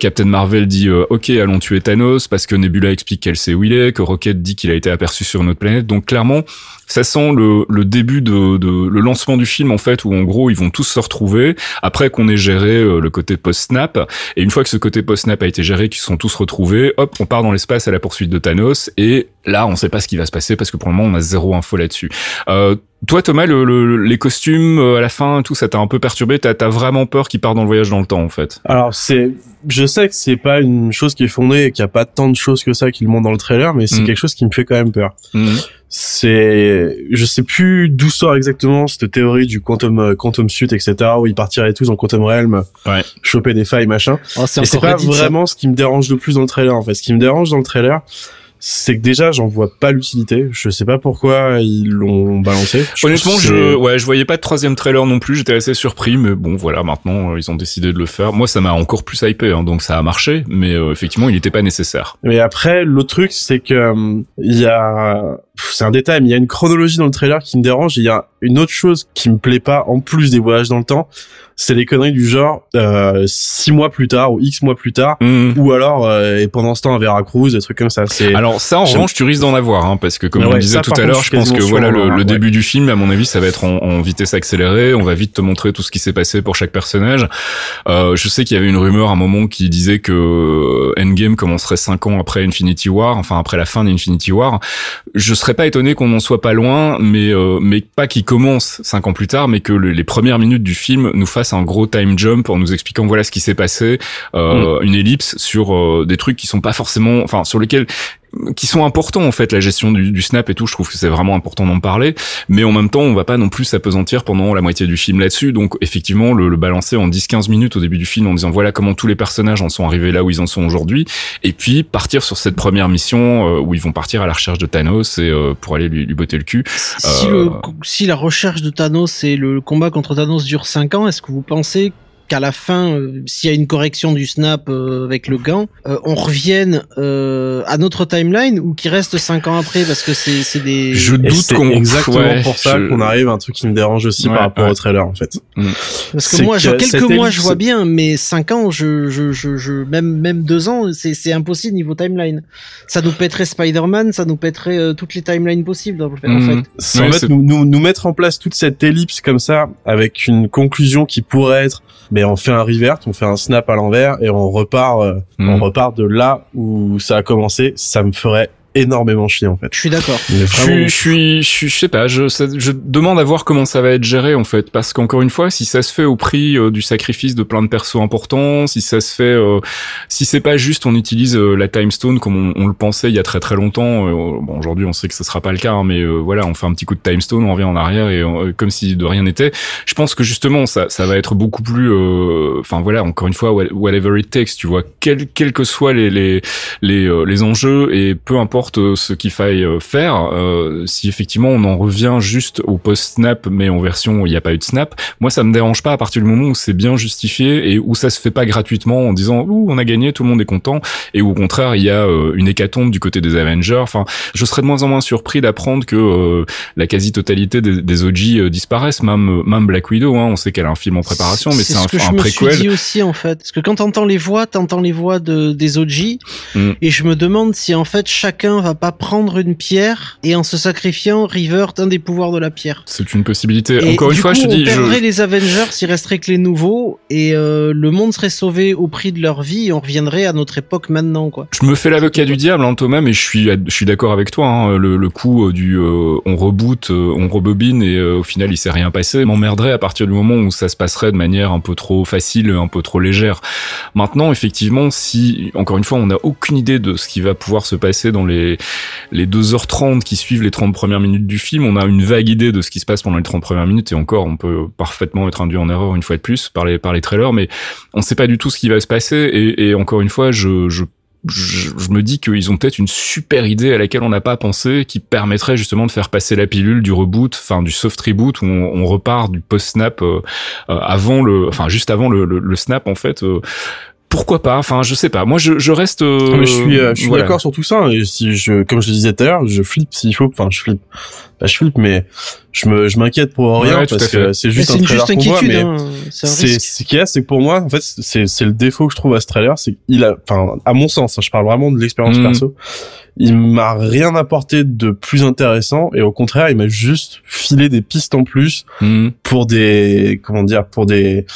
Captain Marvel dit ok, allons tuer Thanos parce que Nebula explique qu'elle sait où il est, que Rocket dit qu'il a été aperçu sur notre planète. Donc clairement, ça sent le, le début de, de, le lancement du film en fait où en gros ils vont tous se retrouver après qu'on ait géré euh, le côté post-snap. Et une fois que ce côté post-snap a été géré qu'ils sont tous retrouvés hop on part dans l'espace à la poursuite de Thanos. Et là on sait pas ce qui va se passer parce que pour le moment on a zéro info là-dessus. Euh, toi Thomas le, les costumes euh, à la fin tout ça t'a un peu perturbé t'as as vraiment peur qu'il part dans le voyage dans le temps en fait. Alors c'est je sais que c'est pas une chose qui est fondée et qu'il y a pas tant de choses que ça qui le montrent dans le trailer mais c'est mm. quelque chose qui me fait quand même peur. Mm. C'est je sais plus d'où sort exactement cette théorie du quantum euh, quantum suit etc où ils partiraient tous en quantum realm ouais. choper des failles machin. Oh, c'est pas vraiment ce qui me dérange le plus dans le trailer en fait. Ce qui me dérange dans le trailer c'est que déjà j'en vois pas l'utilité. Je sais pas pourquoi ils l'ont balancé. Honnêtement, je ouais, je voyais pas de troisième trailer non plus. J'étais assez surpris, mais bon, voilà, maintenant euh, ils ont décidé de le faire. Moi, ça m'a encore plus hypé, hein, donc ça a marché, mais euh, effectivement, il n'était pas nécessaire. Mais après, l'autre truc, c'est que euh, il y a, c'est un détail, mais il y a une chronologie dans le trailer qui me dérange. Il y a une autre chose qui me plaît pas, en plus des voyages dans le temps, c'est les conneries du genre euh, six mois plus tard ou x mois plus tard mmh. ou alors euh, et pendant ce temps à Veracruz des trucs comme ça c'est alors ça en revanche tu risques d'en avoir hein, parce que comme on disait tout à l'heure je pense que voilà le, début du film à mon avis ça va être en, en, vitesse accélérée on va vite te montrer tout ce qui s'est passé pour chaque personnage euh, je sais qu'il y avait une rumeur à un moment qui disait que Endgame commencerait cinq ans après Infinity War enfin après la fin d'Infinity War je serais serais pas étonné qu'on en soit pas loin, mais euh, mais pas qu'il commence cinq ans plus tard, mais que les premières minutes du film nous fassent un gros time jump en nous expliquant voilà ce qui s'est passé, euh, mm. une ellipse sur euh, des trucs qui sont pas forcément, enfin sur lesquels qui sont importants en fait la gestion du, du snap et tout je trouve que c'est vraiment important d'en parler. Mais en même temps on va pas non plus s'apesantir pendant la moitié du film là-dessus. Donc effectivement le, le balancer en 10-15 minutes au début du film en disant voilà comment tous les personnages en sont arrivés là où ils en sont aujourd'hui. Et puis partir sur cette première mission euh, où ils vont partir à la recherche de Thanos et euh, pour aller lui, lui, botter le cul. Si, euh, si la recherche de Thanos et le combat contre Thanos dure 5 ans est-ce que vous pensez qu'à la fin, euh, s'il y a une correction du snap euh, avec le gant, euh, on revienne à notre timeline ou qu'il reste cinq ans après parce que c'est c'est des. Je doute qu'on exactement pour ça qu'on arrive à un truc qui me dérange aussi par rapport au trailer en fait. Mm. Parce que moi, quelques mois, je vois bien, mais cinq ans, je je je, je même même deux ans, c'est c'est impossible niveau timeline. Ça nous pèterait Spider-Man, ça nous pèterait toutes les timelines possibles en fait. Mm. en fait, nous, nous nous mettre en place toute cette ellipse comme ça avec une conclusion qui pourrait être mais on fait un revert, on fait un snap à l'envers et on repart, euh, on hmm. repart de là où ça a commencé. Ça me ferait énormément chier en fait. Je suis d'accord. Je, je suis, je, je sais pas, je, je demande à voir comment ça va être géré en fait, parce qu'encore une fois, si ça se fait au prix euh, du sacrifice de plein de persos importants, si ça se fait, euh, si c'est pas juste, on utilise euh, la time stone comme on, le pensait il y a très très longtemps. bon, aujourd'hui, on sait que ce sera pas le cas, hein, mais voilà, on fait un petit coup de time stone, on revient en arrière et comme si de rien n'était. Je pense que justement, ça, ça va être beaucoup plus, enfin voilà, encore une fois, whatever it takes, tu vois, quels quel que soient les les les, les enjeux et peu importe euh, ce qu'il faille euh, faire. Euh, si effectivement on en revient juste au post-snap, mais en version où il n'y a pas eu de snap, moi ça me dérange pas à partir du moment où c'est bien justifié et où ça se fait pas gratuitement en disant ouh on a gagné, tout le monde est content, et où au contraire il y a une hécatombe du côté des Avengers. Enfin, je serais de moins en moins surpris d'apprendre que la quasi-totalité des, des, OG disparaissent, même même Black Widow. Hein, on sait qu'elle a un film en préparation, mais c'est un, un je me suis dit aussi en fait, parce que quand t'entends les voix, t'entends les voix de des OG, mm. et je me demande si en fait chacun va pas prendre une pierre et en se sacrifiant revert un des pouvoirs de la pierre. C'est une possibilité. Encore une fois, je te dis, on perdrait les Avengers, il resterait que les nouveaux et euh, le monde serait sauvé au prix de leur vie et on reviendrait à notre époque maintenant quoi. Je me fais l'avocat du diable hein, Thomas, mais je suis je suis d'accord avec toi. Hein, le, le coup euh, du euh, on reboot, on rebobine et au final il s'est rien passé m'emmerderait à partir du moment où ça se passerait de manière un peu trop facile, un peu trop légère. Maintenant, effectivement, si encore une fois on n'a aucune idée de ce qui va pouvoir se passer dans les les 2h30 qui suivent les 30 premières minutes du film, on a une vague idée de ce qui se passe pendant les 30 premières minutes et encore, on peut parfaitement être induit en erreur une fois de plus par les, par les trailers, mais on sait pas du tout ce qui va se passer et, et encore une fois, je, je je, me dis qu'ils ont peut-être une super idée à laquelle on n'a pas pensé, qui permettrait justement de faire passer la pilule du reboot, enfin du soft reboot où on, repart du post snap euh, euh, avant le, enfin juste avant le, le, snap en fait. Euh, pourquoi pas Enfin, je sais pas. Moi, je, je reste. Euh, mais je suis, euh, je suis d'accord sur tout ça. Et si je, comme je le disais tout à l'heure, je flippe s'il faut. Enfin, je flippe. Bah, je flippe, mais je me, je m'inquiète pour rien parce que c'est juste un trailer pour moi. Mais hein. c'est ce qu'il y a, c'est que pour moi, en fait, c'est, c'est le défaut que je trouve à ce trailer, c'est qu'il a, enfin, à mon sens, hein, je parle vraiment de l'expérience mm. perso. Il m'a rien apporté de plus intéressant et au contraire, il m'a juste filé des pistes en plus mm. pour des, comment dire, pour des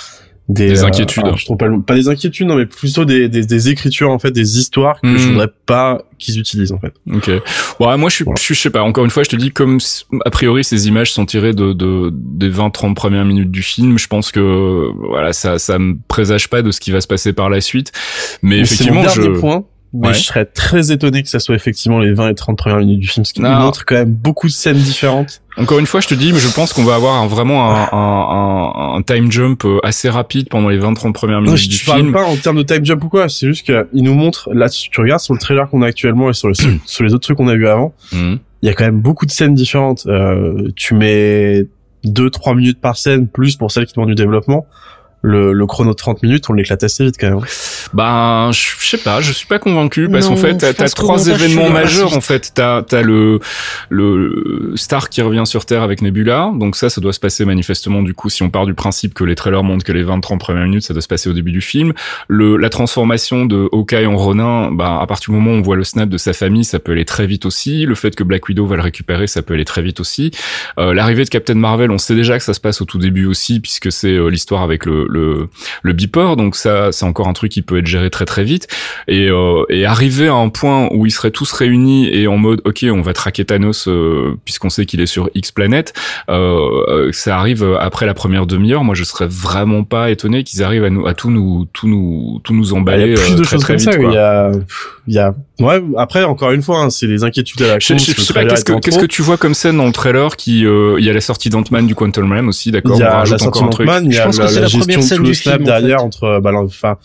des, euh, inquiétudes. je trouve pas, pas des inquiétudes, non, mais plutôt des, des, des écritures en fait, des histoires que je hmm. voudrais pas qu'ils utilisent en fait. Ok. Bon, moi je suis, je, sais pas. Encore une fois, je te dis comme a priori ces images sont tirées de, de des 20-30 premières minutes du film. Je pense que voilà, ça ça me présage pas de ce qui va se passer par la suite. Mais, effectivement, je. Point mais je serais très étonné que ça soit effectivement les 20 et 30 premières minutes du film, ce qui nous montre quand même beaucoup de scènes différentes. Encore une fois, je te dis, mais je pense qu'on va avoir vraiment un, un, un, time jump euh, assez rapide pendant les 20-30 premières minutes du film. Je parle pas en termes de time jump ou quoi, c'est juste qu'il nous montre, là, si tu regardes sur le trailer qu'on a actuellement et sur, le, sur les autres trucs qu'on a vu avant, mhm. il y a quand même beaucoup de scènes différentes. Euh, tu mets 2-3 minutes par scène, plus pour celles qui demandent du développement le, le chrono de 30 minutes, on l'éclate assez vite quand même. Ben, je sais pas, je suis pas convaincu parce qu'en fait, t'as as trois événements majeurs en fait. T'as as le le Star qui revient sur Terre avec Nebula, donc ça, ça doit se passer manifestement du coup si on part du principe que les trailers montrent que les 20-30 premières minutes, ça doit se passer au début du film. Le la transformation de Hawkeye en Ronin, bah à partir du moment où on voit le snap de sa famille, ça peut aller très vite aussi. Le fait que Black Widow va le récupérer, ça peut aller très vite aussi. Euh, L'arrivée de Captain Marvel, on sait déjà que ça se passe au tout début aussi puisque c'est euh, l'histoire avec le le, le beeper, donc ça c'est encore un truc qui peut être géré très très vite. Et, euh, et arriver à un point où ils seraient tous réunis et en mode ok on va traquer Thanos euh, puisqu'on sait qu'il est sur X planète, euh, ça arrive après la première demi-heure. Moi je serais vraiment pas étonné qu'ils arrivent à nous à tout nous tout nous tout nous emballer. Il y a plus de choses comme ça. Il y a il y a ouais après encore une fois hein, c'est les inquiétudes à la je, je, sais pas qu'est-ce que qu'est-ce que tu vois comme scène dans le trailer qui il y a la sortie d'Ant-Man du Quantum Realm aussi d'accord. Il y a la sortie d'Ant-Man, il y a la, la, gestion de tout le snap derrière entre bah, enfin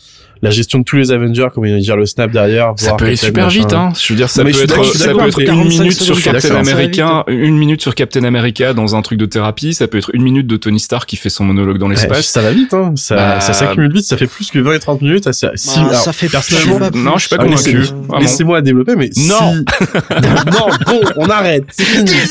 la gestion de tous les Avengers, comme il dire le snap derrière. Ça peut aller super vite, hein. Je veux dire, ça peut être, ça peut être une minute sur Captain America, une minute sur Captain America dans un truc de thérapie, ça peut être une minute de Tony Stark qui fait son monologue dans l'espace. ça va vite, hein. Ça, bah, ça s'accumule vite, ça fait plus que 20 et 30 minutes. Ça, si, bah, ça fait personnellement. Non, je suis pas convaincu. Laissez-moi développer, mais non. non, bon, on arrête.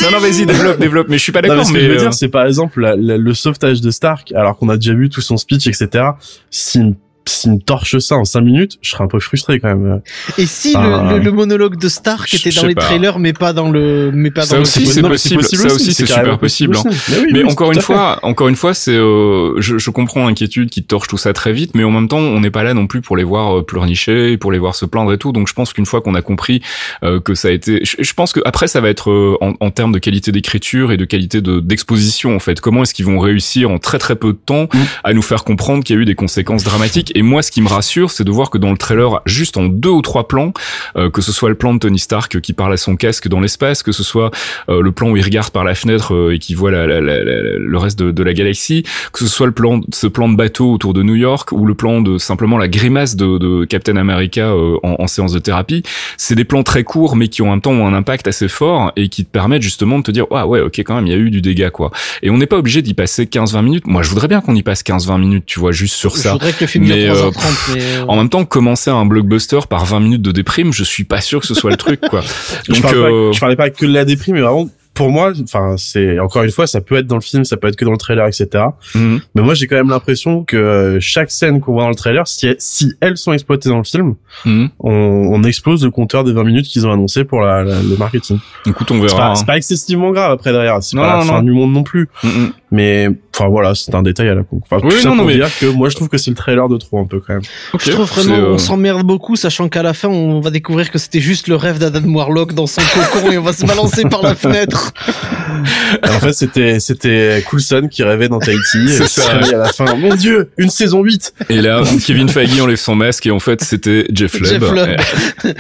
Non, non, vas-y, développe, développe. Mais je suis pas d'accord. Ce que je veux dire, c'est par exemple le sauvetage de Stark, alors qu'on a déjà vu tout son speech, etc. Si s'il me torche ça en 5 minutes, je serais un peu frustré quand même. Et si le, le, monologue de Stark était dans les trailers, mais pas dans le, mais pas ça dans aussi, c'est possible. Ça aussi, c'est super possible. Hein. Mais, encore une fois, encore une fois, c'est, euh, je, je, comprends l'inquiétude qui torche tout ça très vite, mais en même temps, on n'est pas là non plus pour les voir euh, pleurnicher, pour les voir se plaindre et tout. Donc, je pense qu'une fois qu'on a compris euh, que ça a été, je, pense que après, ça va être euh, en, en termes de qualité d'écriture et de qualité de d'exposition en fait. Comment est-ce qu'ils vont réussir en très très peu de temps mm. à nous faire comprendre qu'il y a eu des conséquences dramatiques et moi, ce qui me rassure, c'est de voir que dans le trailer, juste en deux ou trois plans, euh, que ce soit le plan de Tony Stark qui parle à son casque dans l'espace, que ce soit euh, le plan où il regarde par la fenêtre euh, et qui voit la, la, la, le reste de, de, la galaxie, que ce soit le plan, ce plan de bateau autour de New York ou le plan de simplement la grimace de, de Captain America en, en, séance de thérapie, c'est des plans très courts mais qui ont un temps un impact assez fort et qui te permettent justement de te dire ah ouais ok quand même il y a eu du dégât quoi. Et on n'est pas obligé d'y passer 15-20 minutes. Moi je voudrais bien qu'on y passe 15-20 minutes, tu vois, juste sur ça. Je voudrais que le film mais, euh, en même temps, commencer un blockbuster par 20 minutes de déprime, je suis pas sûr que ce soit le truc, quoi. Donc, je, parlais pas, je parlais pas que de la déprime, mais vraiment pour moi, enfin, c'est encore une fois, ça peut être dans le film, ça peut être que dans le trailer, etc. Mhm. Mais moi, j'ai quand même l'impression que euh, chaque scène qu'on voit dans le trailer, si, si elles sont exploitées dans le film, mhm. on, on, explose le compteur des 20 minutes qu'ils ont annoncé pour la, le marketing. Écoute, on verra. C'est pas, pas, excessivement grave après derrière. C'est pas la fin du monde non plus. Mhm. Mais enfin voilà, c'est un détail à la con. Enfin, oui, tout non, ça pour dire que moi, je trouve que c'est le trailer de trop un peu quand même. je trouve vraiment, on euh, s'emmerde beaucoup, sachant qu'à la fin, on va découvrir que c'était juste le rêve d'Adam Warlock dans son cocon et on va se balancer par la fenêtre. en fait, c'était c'était Coulson qui rêvait dans Tahiti. C'est ça. à la fin. Mon Dieu, une saison 8 Et là, Kevin Feige enlève son masque et en fait, c'était Jeff Lubb.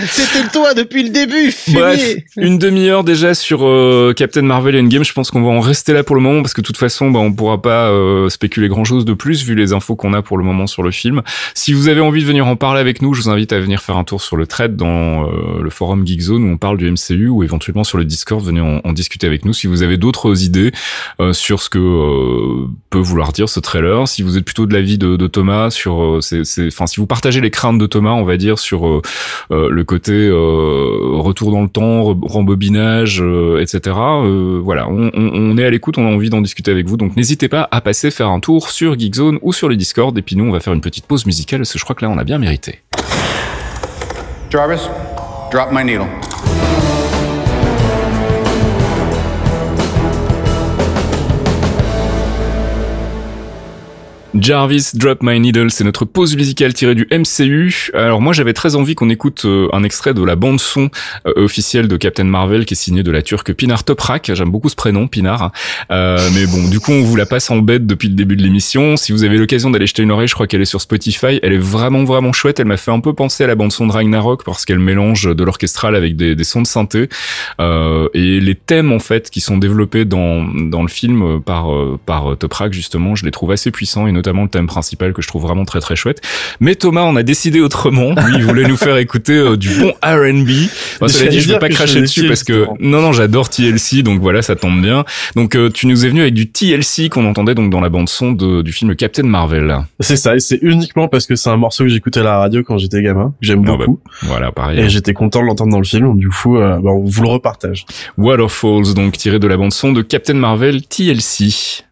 c'était toi depuis le début. Bref, une demi-heure déjà sur euh, Captain Marvel Endgame. Je pense qu'on va en rester là pour le moment parce que de toute façon, bah, on pourra pas euh, spéculer grand-chose de plus vu les infos qu'on a pour le moment sur le film. Si vous avez envie de venir en parler avec nous, je vous invite à venir faire un tour sur le thread dans euh, le forum Geekzone où on parle du MCU ou éventuellement sur le Discord, venez en, en discuter avec nous si vous avez d'autres idées euh, sur ce que euh, peut vouloir dire ce trailer, si vous êtes plutôt de l'avis de, Thomas sur, euh, enfin, si vous partagez les craintes de Thomas, on va dire sur le côté retour dans le temps, rembobinage, etc. voilà, on, est à l'écoute, on a envie d'en discuter avec vous, donc n'hésitez pas à passer faire un tour sur Geekzone ou sur le Discord, et puis nous, on va faire une petite pause musicale parce que je crois que là, on a bien mérité. Jarvis, drop my needle. Jarvis Drop My Needle, c'est notre pause musicale tirée du MCU. Alors moi j'avais très envie qu'on écoute euh, un extrait de la bande son euh, officielle de Captain Marvel qui est signée de la turque Pinar Toprak. J'aime beaucoup ce prénom, Pinar. Euh, mais bon, du coup on vous la passe en bête depuis le début de l'émission. Si vous avez l'occasion d'aller jeter une oreille, je crois qu'elle est sur Spotify. Elle est vraiment vraiment chouette. Elle m'a fait un peu penser à la bande son de Ragnarok parce qu'elle mélange de l'orchestral avec des, sons de synthé. Euh, et les thèmes en fait qui sont développés dans, dans le film par, par Toprak justement, je les trouve assez puissants le thème principal que je trouve vraiment très très chouette. Mais Thomas, on a décidé autrement. Lui, il voulait nous faire écouter euh, du bon R&B. Bon, cela dit, je vais pas cracher dessus parce que non non, j'adore TLC, donc voilà, ça tombe bien. Donc euh, tu nous es venu avec du TLC qu'on entendait donc dans la bande son de, du film Captain Marvel. C'est ça, et c'est uniquement parce que c'est un morceau que j'écoutais à la radio quand j'étais gamin, que j'aime ah bah, beaucoup. voilà, pareil. Et j'étais content de l'entendre dans le film, du coup, euh, bah, on vous le repartage. Waterfalls, donc tiré de la bande son de Captain Marvel TLC.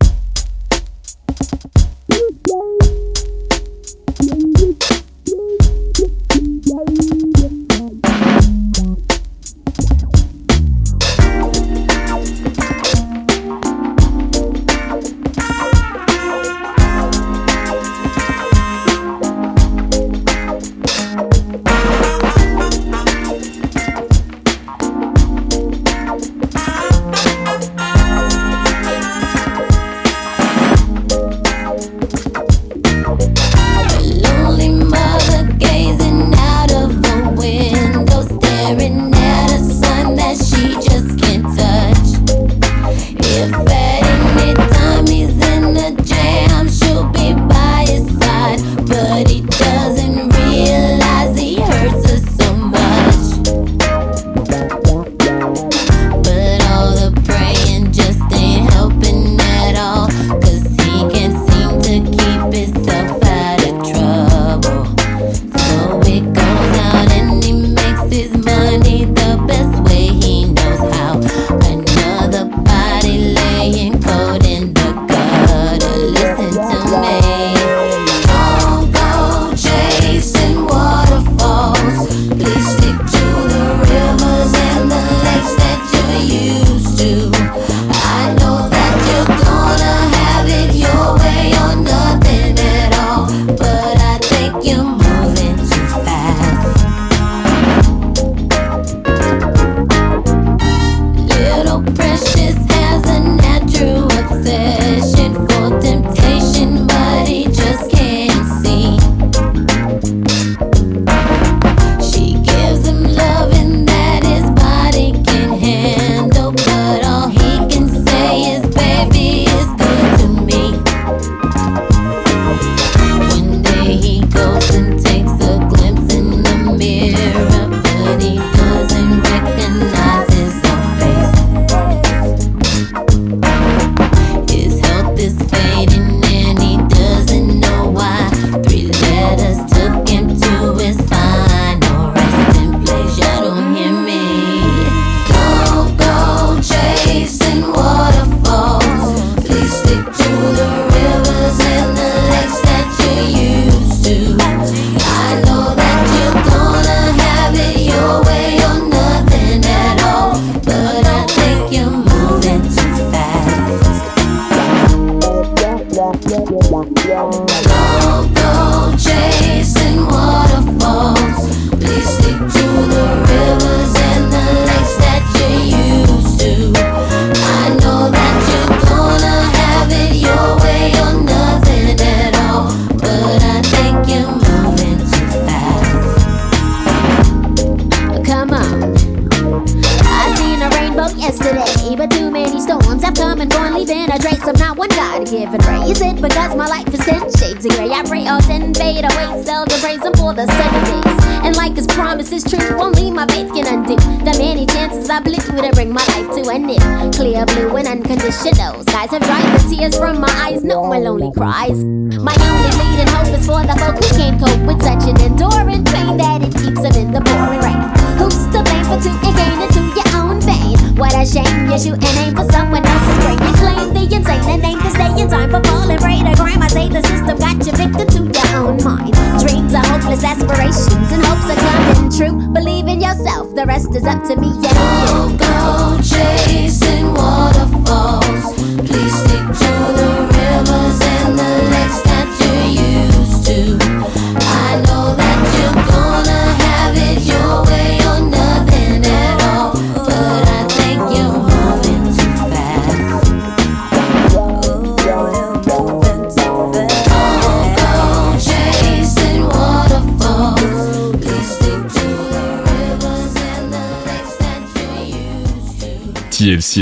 You and aim for someone else's brain. You claim the insane and aim to stay in time for falling prey to crime. I say the system got you victim to your own mind. Dreams are hopeless aspirations and hopes are coming true. Believe in yourself, the rest is up to me. Yeah, Don't go chasing waterfalls. Please stick to the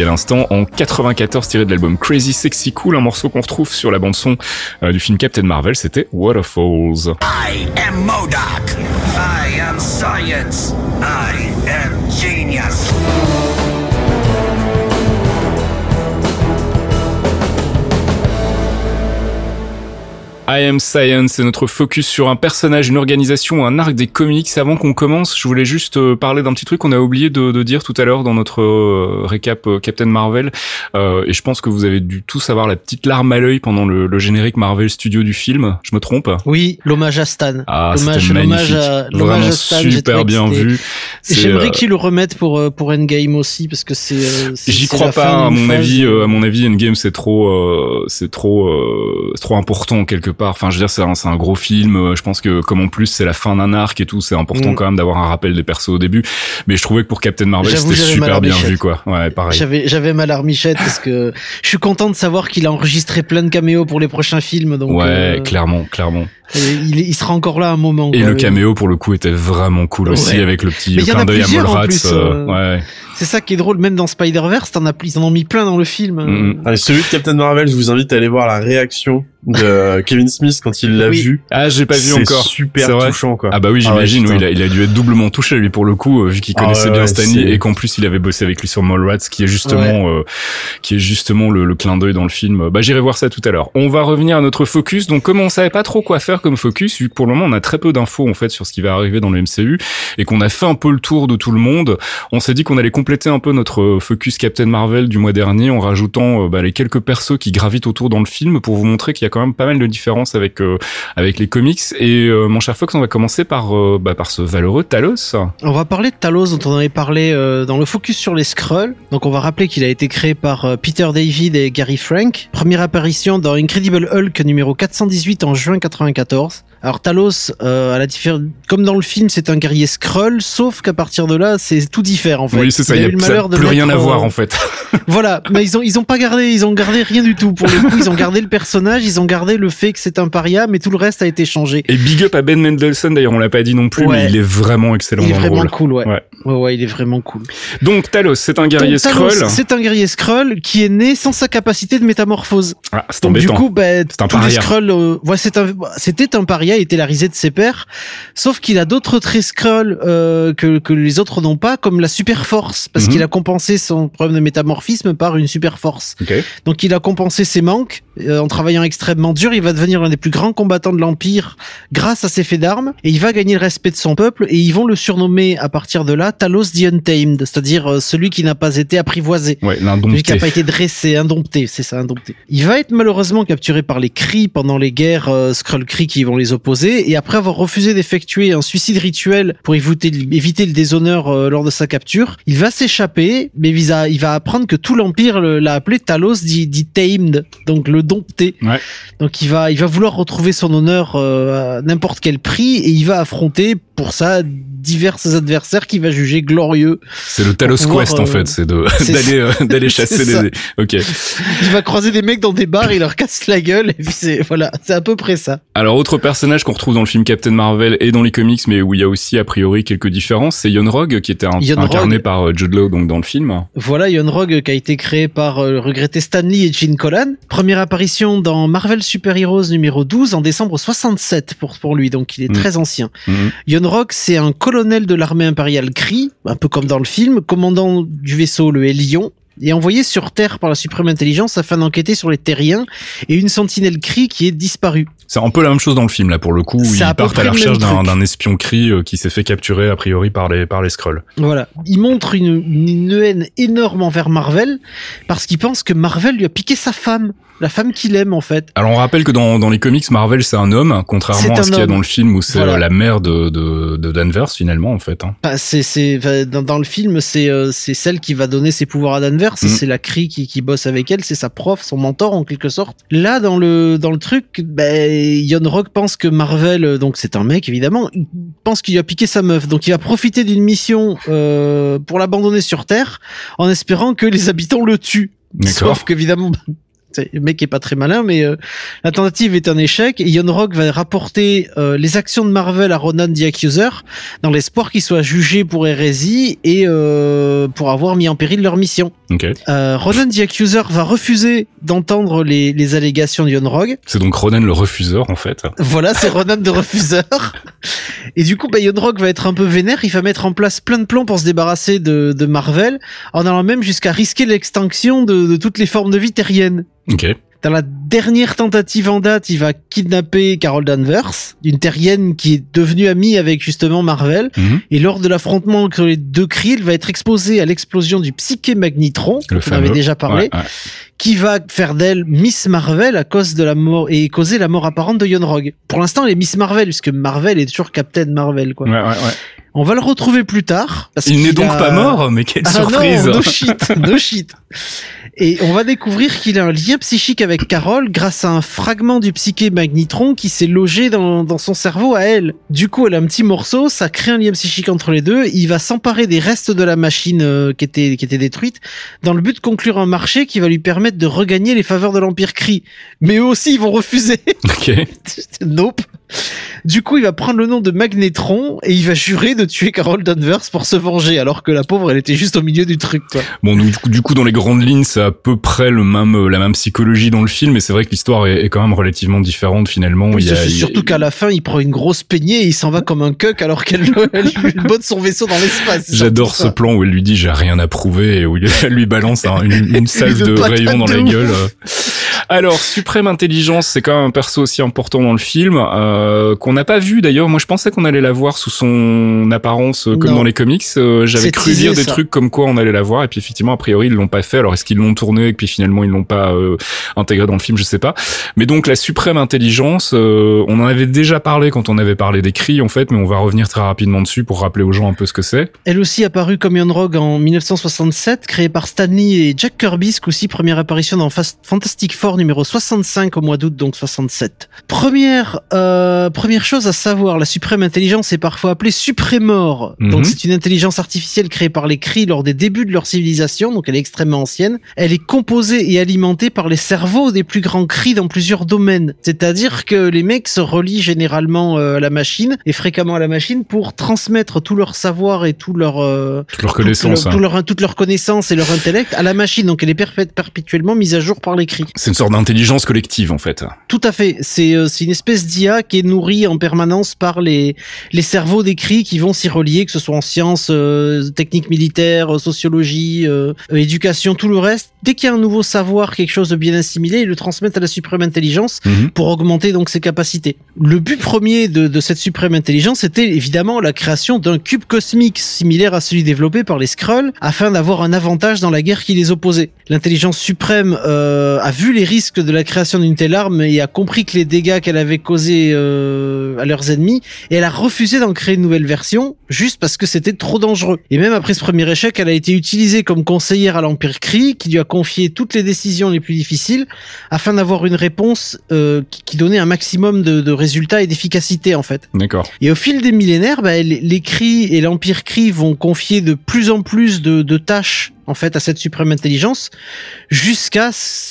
à l'instant en 94 tiré de l'album Crazy Sexy Cool, un morceau qu'on retrouve sur la bande son euh, du film Captain Marvel, c'était Waterfalls. I am. I am science. I am. I Am Science, c'est notre focus sur un personnage, une organisation, un arc des comics. Avant qu'on commence, je voulais juste euh, parler d'un petit truc qu'on a oublié de, de dire tout à l'heure dans notre euh, récap euh, Captain Marvel. Euh, et je pense que vous avez dû tous avoir la petite larme à l'œil pendant le, le générique Marvel Studio du film. Je me trompe Oui, l'hommage à Stan. Ah, L'hommage- l'hommage à- l'hommage à Stan, super bien vu. J'aimerais euh, qu'ils le remettent pour pour Endgame aussi parce que c'est. c'est- J'y crois pas. fin À mon phase. avis, à mon avis, Endgame c'est trop, euh, c'est trop, euh, trop important quelque part. Enfin, je veux dire, c'est un, gros film. euh, Je pense que comme en plus c'est la fin d'un arc et tout, c'est important Mm. quand même d'avoir un rappel des persos au début. Mais je trouvais que pour Captain Marvel, c'était j'avais mal à super bien vu, quoi. Ouais, pareil. J'avais j'avais mal à Michette parce que je suis content de savoir qu'il a enregistré plein de caméos pour les prochains films donc Ouais, euh, clairement, clairement. il, il sera encore là un moment. Et quoi. le caméo pour le coup était vraiment cool aussi avec le petit clin a d'œil à Mallrats. plus, euh, euh, ouais. C'est ça qui est drôle même dans Spider-Verse, t'en as ils en ont mis plein dans le film. Mm, Allez, celui de Captain Marvel, je vous invite à aller voir la réaction de Kevin Smith quand il l'a Oui. vu. Ah, j'ai pas vu encore. super C'est vrai. touchant, quoi. Ah bah oui, Ah ouais, j'imagine. oui, il, a, il a dû être doublement touché lui pour le coup, euh, vu qu'il Ah connaissait ouais, bien ouais, Stanley et qu'en plus il avait bossé avec lui sur Mallrats, qui est justement, euh, qui est justement le, le clin d'œil dans le film. Bah j'irai voir ça tout à l'heure. On va revenir à notre focus. Donc comme on savait pas trop quoi faire comme focus, vu que pour le moment on a très peu d'infos en fait sur ce qui va arriver dans le MCU et qu'on a fait un peu le tour de tout le monde, on s'est dit qu'on allait compléter un peu notre euh, focus Captain Marvel du mois dernier en rajoutant euh, bah, les quelques persos qui gravitent autour dans le film pour vous montrer qu'il y a quand même pas mal de différences avec euh, avec les comics. Et euh, mon cher Fox, on va commencer par euh, bah, par ce valeureux Talos. On va parler de Talos dont on avait parlé dans le focus sur les Skrulls. Donc on va rappeler qu'il a été créé par Peter David et Gary Frank. Première apparition dans Incredible Hulk numéro 418 en juin 94. Alors Talos, euh, à la diffé- comme dans le film, c'est un guerrier Skrull, sauf qu'à partir de là, c'est tout diffère en fait. oui, c'est ça. Il y eu a, le ça malheur de plus rien à voir euh, en fait. Voilà, mais ils ont ils ont pas gardé, ils ont gardé rien du tout pour le coup. Ils ont gardé le personnage, ils ont gardé le fait que c'est un paria, mais tout le reste a été changé. Et big up à Ben Mendelsohn d'ailleurs, on l'a pas dit non plus, Ouais. mais il est vraiment excellent Il est dans le vraiment rôle. cool, ouais. Ouais. ouais. Ouais, il est vraiment cool. Donc Talos, c'est un guerrier Skrull. C'est un guerrier Skrull qui est né sans sa capacité de métamorphose. Ah, c'est Donc du embêtant. coup, ben, C'est un paria. Skrulls, euh, ouais, c'est un- c'était un paria, était la risée de ses pairs. Sauf qu'il a d'autres traits Skrull euh, que, que les autres n'ont pas, comme la super force, parce Mhm. qu'il a compensé son problème de métamorphisme par une super force. Donc il a compensé ses manques euh, en travaillant extrêmement dur. Il va devenir l'un des plus grands combattants de l'Empire grâce à ses faits d'armes et il va gagner le respect de son peuple et ils vont le surnommer à partir de là Talos the Untamed, c'est-à-dire euh, celui qui n'a pas été apprivoisé. Ouais, Celui qui n'a pas été dressé, indompté, c'est ça, indompté. Il va être malheureusement capturé par les Kree pendant les guerres euh, Skrull Kree qui vont les opposer, et après avoir refusé d'effectuer un suicide rituel pour éviter, le déshonneur euh, lors de sa capture, il va s'échapper, mais il va, il va apprendre que tout l'Empire le- l'a appelé Talos dit, dit Tamed, donc le dompté. Ouais. Donc il va, il va vouloir retrouver son honneur euh, à n'importe quel prix, et il va affronter, pour ça divers adversaires qui va juger glorieux. C'est le Talos Quest en fait, c'est d'aller d'aller chasser des. Ok. Il va croiser des mecs dans des bars, il leur casse la gueule et puis c'est voilà, c'est à peu près ça. Alors autre personnage qu'on retrouve dans le film Captain Marvel et dans les comics, mais où il y a aussi a priori quelques différences, c'est Yon Rogue qui était incarné par Jude Law donc dans le film. Voilà Yon Rogue qui a été créé par le regretté Stan Lee et Gene Colan. Première apparition dans Marvel Super Heroes numéro 12 en décembre 67 pour pour lui, donc il est très ancien. Yon Rogue c'est un colonel de l'armée impériale Kree, un peu comme dans le film, commandant du vaisseau le Hélion, et envoyé sur Terre par la suprême intelligence afin d'enquêter sur les terriens et une sentinelle Kree qui est disparue. C'est un peu la même chose dans le film là pour le coup où ils partent à la recherche d'un espion Kree euh, qui s'est fait capturer a priori par les par les Skrulls. Voilà, il montre une, une haine énorme envers Marvel parce qu'il pense que Marvel lui a piqué sa femme la femme qu'il aime en fait. Alors on rappelle que dans, dans les comics Marvel c'est un homme contrairement à ce qu'il y a dans le film où c'est euh, la mère de, de, de Danvers finalement en fait. Hein. Bah, c'est c'est dans, dans, le film c'est euh, c'est celle qui va donner ses pouvoirs à Danvers, mm. c'est la Cree qui, qui bosse avec elle, c'est sa prof, son mentor en quelque sorte. Là dans le dans le truc, ben Yon Rock pense que Marvel euh, donc c'est un mec évidemment, il pense qu'il a piqué sa meuf donc il va profiter d'une mission euh, pour l'abandonner sur Terre en espérant que les habitants le tuent. Sauf qu'évidemment, le mec est pas très malin, mais euh, la tentative est un échec. Et Yon Rock va rapporter euh, les actions de Marvel à Ronan the Accuser dans l'espoir qu'il soit jugé pour hérésie et euh, pour avoir mis en péril leur mission. Okay. Ronan the Accuser va refuser d'entendre les, les, allégations de Yon Rock. C'est donc Ronan le refuseur en fait. Voilà, c'est Ronan le refuseur. Et du coup, bah, Yon Rock va être un peu vénère. Il va mettre en place plein de plans pour se débarrasser de, de Marvel, en allant même jusqu'à risquer l'extinction de, de toutes les formes de vie terriennes. Ok. Dans la dernière tentative en date, il va kidnapper Carol Danvers, une terrienne qui est devenue amie avec justement Marvel. Mhm. Et lors de l'affrontement entre les deux cris, il va être exposé à l'explosion du psyché magnitron, dont on avait déjà parlé, ouais, ouais. qui va faire d'elle Miss Marvel à cause de la mort et causer la mort apparente de Yon Rogue. Pour l'instant, elle est Miss Marvel puisque Marvel est toujours Captain Marvel, quoi. Ouais. On va le retrouver plus tard. Parce il n'est donc a... pas mort, mais quelle ah surprise non, no shit, no shit. Et on va découvrir qu'il a un lien psychique avec Carol grâce à un fragment du psyché magnitron qui s'est logé dans, dans son cerveau à elle. Du coup, elle a un petit morceau, ça crée un lien psychique entre les deux. Il va s'emparer des restes de la machine euh, qui était qui était détruite dans le but de conclure un marché qui va lui permettre de regagner les faveurs de l'Empire Kree. Mais eux aussi, ils vont refuser. Ok. nope. Du coup, il va prendre le nom de Magnetron et il va jurer de tuer Carol Danvers pour se venger, alors que la pauvre, elle était juste au milieu du truc. Quoi. Bon, du coup, du coup, dans les grandes lignes, c'est à peu près le même, la même psychologie dans le film, mais c'est vrai que l'histoire est, est, quand même relativement différente finalement. Oui, il y a, surtout il... qu'à la fin, il prend une grosse peignée et il s'en va comme un cuck alors qu'elle lui botte son vaisseau dans l'espace. J'adore ce plan où elle lui dit j'ai rien à prouver et où elle lui balance un, une, une salve de rayons dans la gueule. Alors, Suprême Intelligence, c'est quand même un perso aussi important dans le film, euh, qu'on n'a pas vu d'ailleurs. Moi, je pensais qu'on allait la voir sous son apparence euh, comme Non. dans les comics. Euh, J'avais cru teasé, lire des ça. trucs comme quoi on allait la voir, et puis effectivement, a priori, ils l'ont pas fait. Alors, est-ce qu'ils l'ont tourné et puis finalement ils l'ont pas euh, intégré dans le film? Je sais pas. Mais donc, la Suprême Intelligence, euh, on en avait déjà parlé quand on avait parlé des cris en fait, mais on va revenir très rapidement dessus pour rappeler aux gens un peu ce que c'est. Elle aussi apparue comme Yon Rogue en 1967, créée par Stanley et Jack Kirby, ce coup-ci première apparition dans Fast- Fantastic Four numéro 65 au mois d'août, donc 67. Première, euh, première chose à savoir, la suprême intelligence est parfois appelée Suprémor. Mhm. Donc c'est une intelligence artificielle créée par les Kree lors des débuts de leur civilisation, donc elle est extrêmement ancienne. Elle est composée et alimentée par les cerveaux des plus grands Kree dans plusieurs domaines. C'est-à-dire que les mecs se relient généralement euh, à la machine et fréquemment à la machine pour transmettre tout leur savoir et tout leur euh, Toute leur connaissance. leur, hein. tout leur- toute leur connaissance et leur intellect à la machine. Donc elle est perpé- perpétuellement mise à jour par les cris. C'est une sorte d'intelligence collective en fait. Tout à fait. C'est euh, une espèce d'IA qui est nourrie en permanence par les les cerveaux des cris qui vont s'y relier, que ce soit en sciences, euh, techniques militaires, euh, sociologie, euh, éducation, tout le reste. Dès qu'il y a un nouveau savoir, quelque chose de bien assimilé, ils le transmettent à la suprême intelligence Mhm. pour augmenter donc ses capacités. Le but premier de, de cette suprême intelligence était évidemment la création d'un cube cosmique similaire à celui développé par les Skrulls afin d'avoir un avantage dans la guerre qui les opposait. L'intelligence suprême a vu les risques de la création d'une telle arme et a compris que les dégâts qu'elle avait causés euh, à leurs ennemis et elle a refusé d'en créer une nouvelle version juste parce que c'était trop dangereux. Et même après ce premier échec, elle a été utilisée comme conseillère à l'Empire Kree qui lui a confié toutes les décisions les plus difficiles afin d'avoir une réponse euh, qui, donnait un maximum de, de résultats et d'efficacité en fait. D'accord. Et au fil des millénaires, bah, les, les Kree et l'Empire Kree vont confier de plus en plus de, de tâches en fait à cette suprême intelligence jusqu'à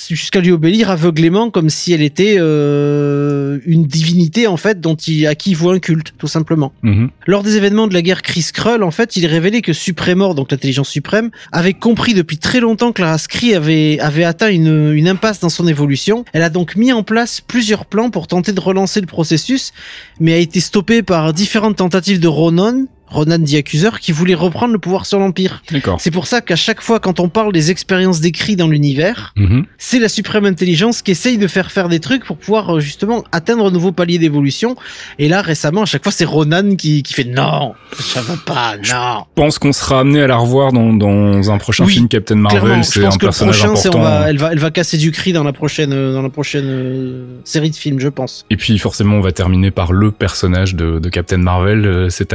jusqu'à lui obéir aveuglément comme si elle était euh, une divinité en fait dont il à qui il voit un culte tout simplement. Mhm. Lors des événements de la guerre Kree Skrull, en fait, il est révélé que Supremor, donc l'intelligence suprême, avait compris depuis très longtemps que la race Kree avait avait atteint une une impasse dans son évolution. Elle a donc mis en place plusieurs plans pour tenter de relancer le processus, mais a été stoppée par différentes tentatives de Ronan Ronan the Accuser qui voulait reprendre le pouvoir sur l'Empire. D'accord. C'est pour ça qu'à chaque fois quand on parle des expériences décrites dans l'univers, Mhm. c'est la suprême intelligence qui essaye de faire faire des trucs pour pouvoir euh, justement atteindre un nouveau palier d'évolution. Et là récemment, à chaque fois c'est Ronan qui, qui fait non, ça va pas, non. Je pense qu'on sera amené à la revoir dans, dans un prochain Oui, film Captain Marvel. C'est pense un que le personnage prochain, c'est on important. va, elle va, elle va casser du cri dans la prochaine, euh, dans la prochaine euh, série de films, je pense. Et puis forcément, on va terminer par le personnage de, de Captain Marvel. C'est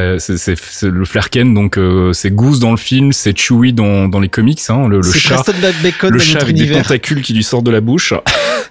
c'est- le Flerken, donc euh, c'est Goose dans le film, c'est Chewie dans, dans les comics, hein, le, le chat. Bacon Le chat avec des tentacules qui lui sortent de la bouche.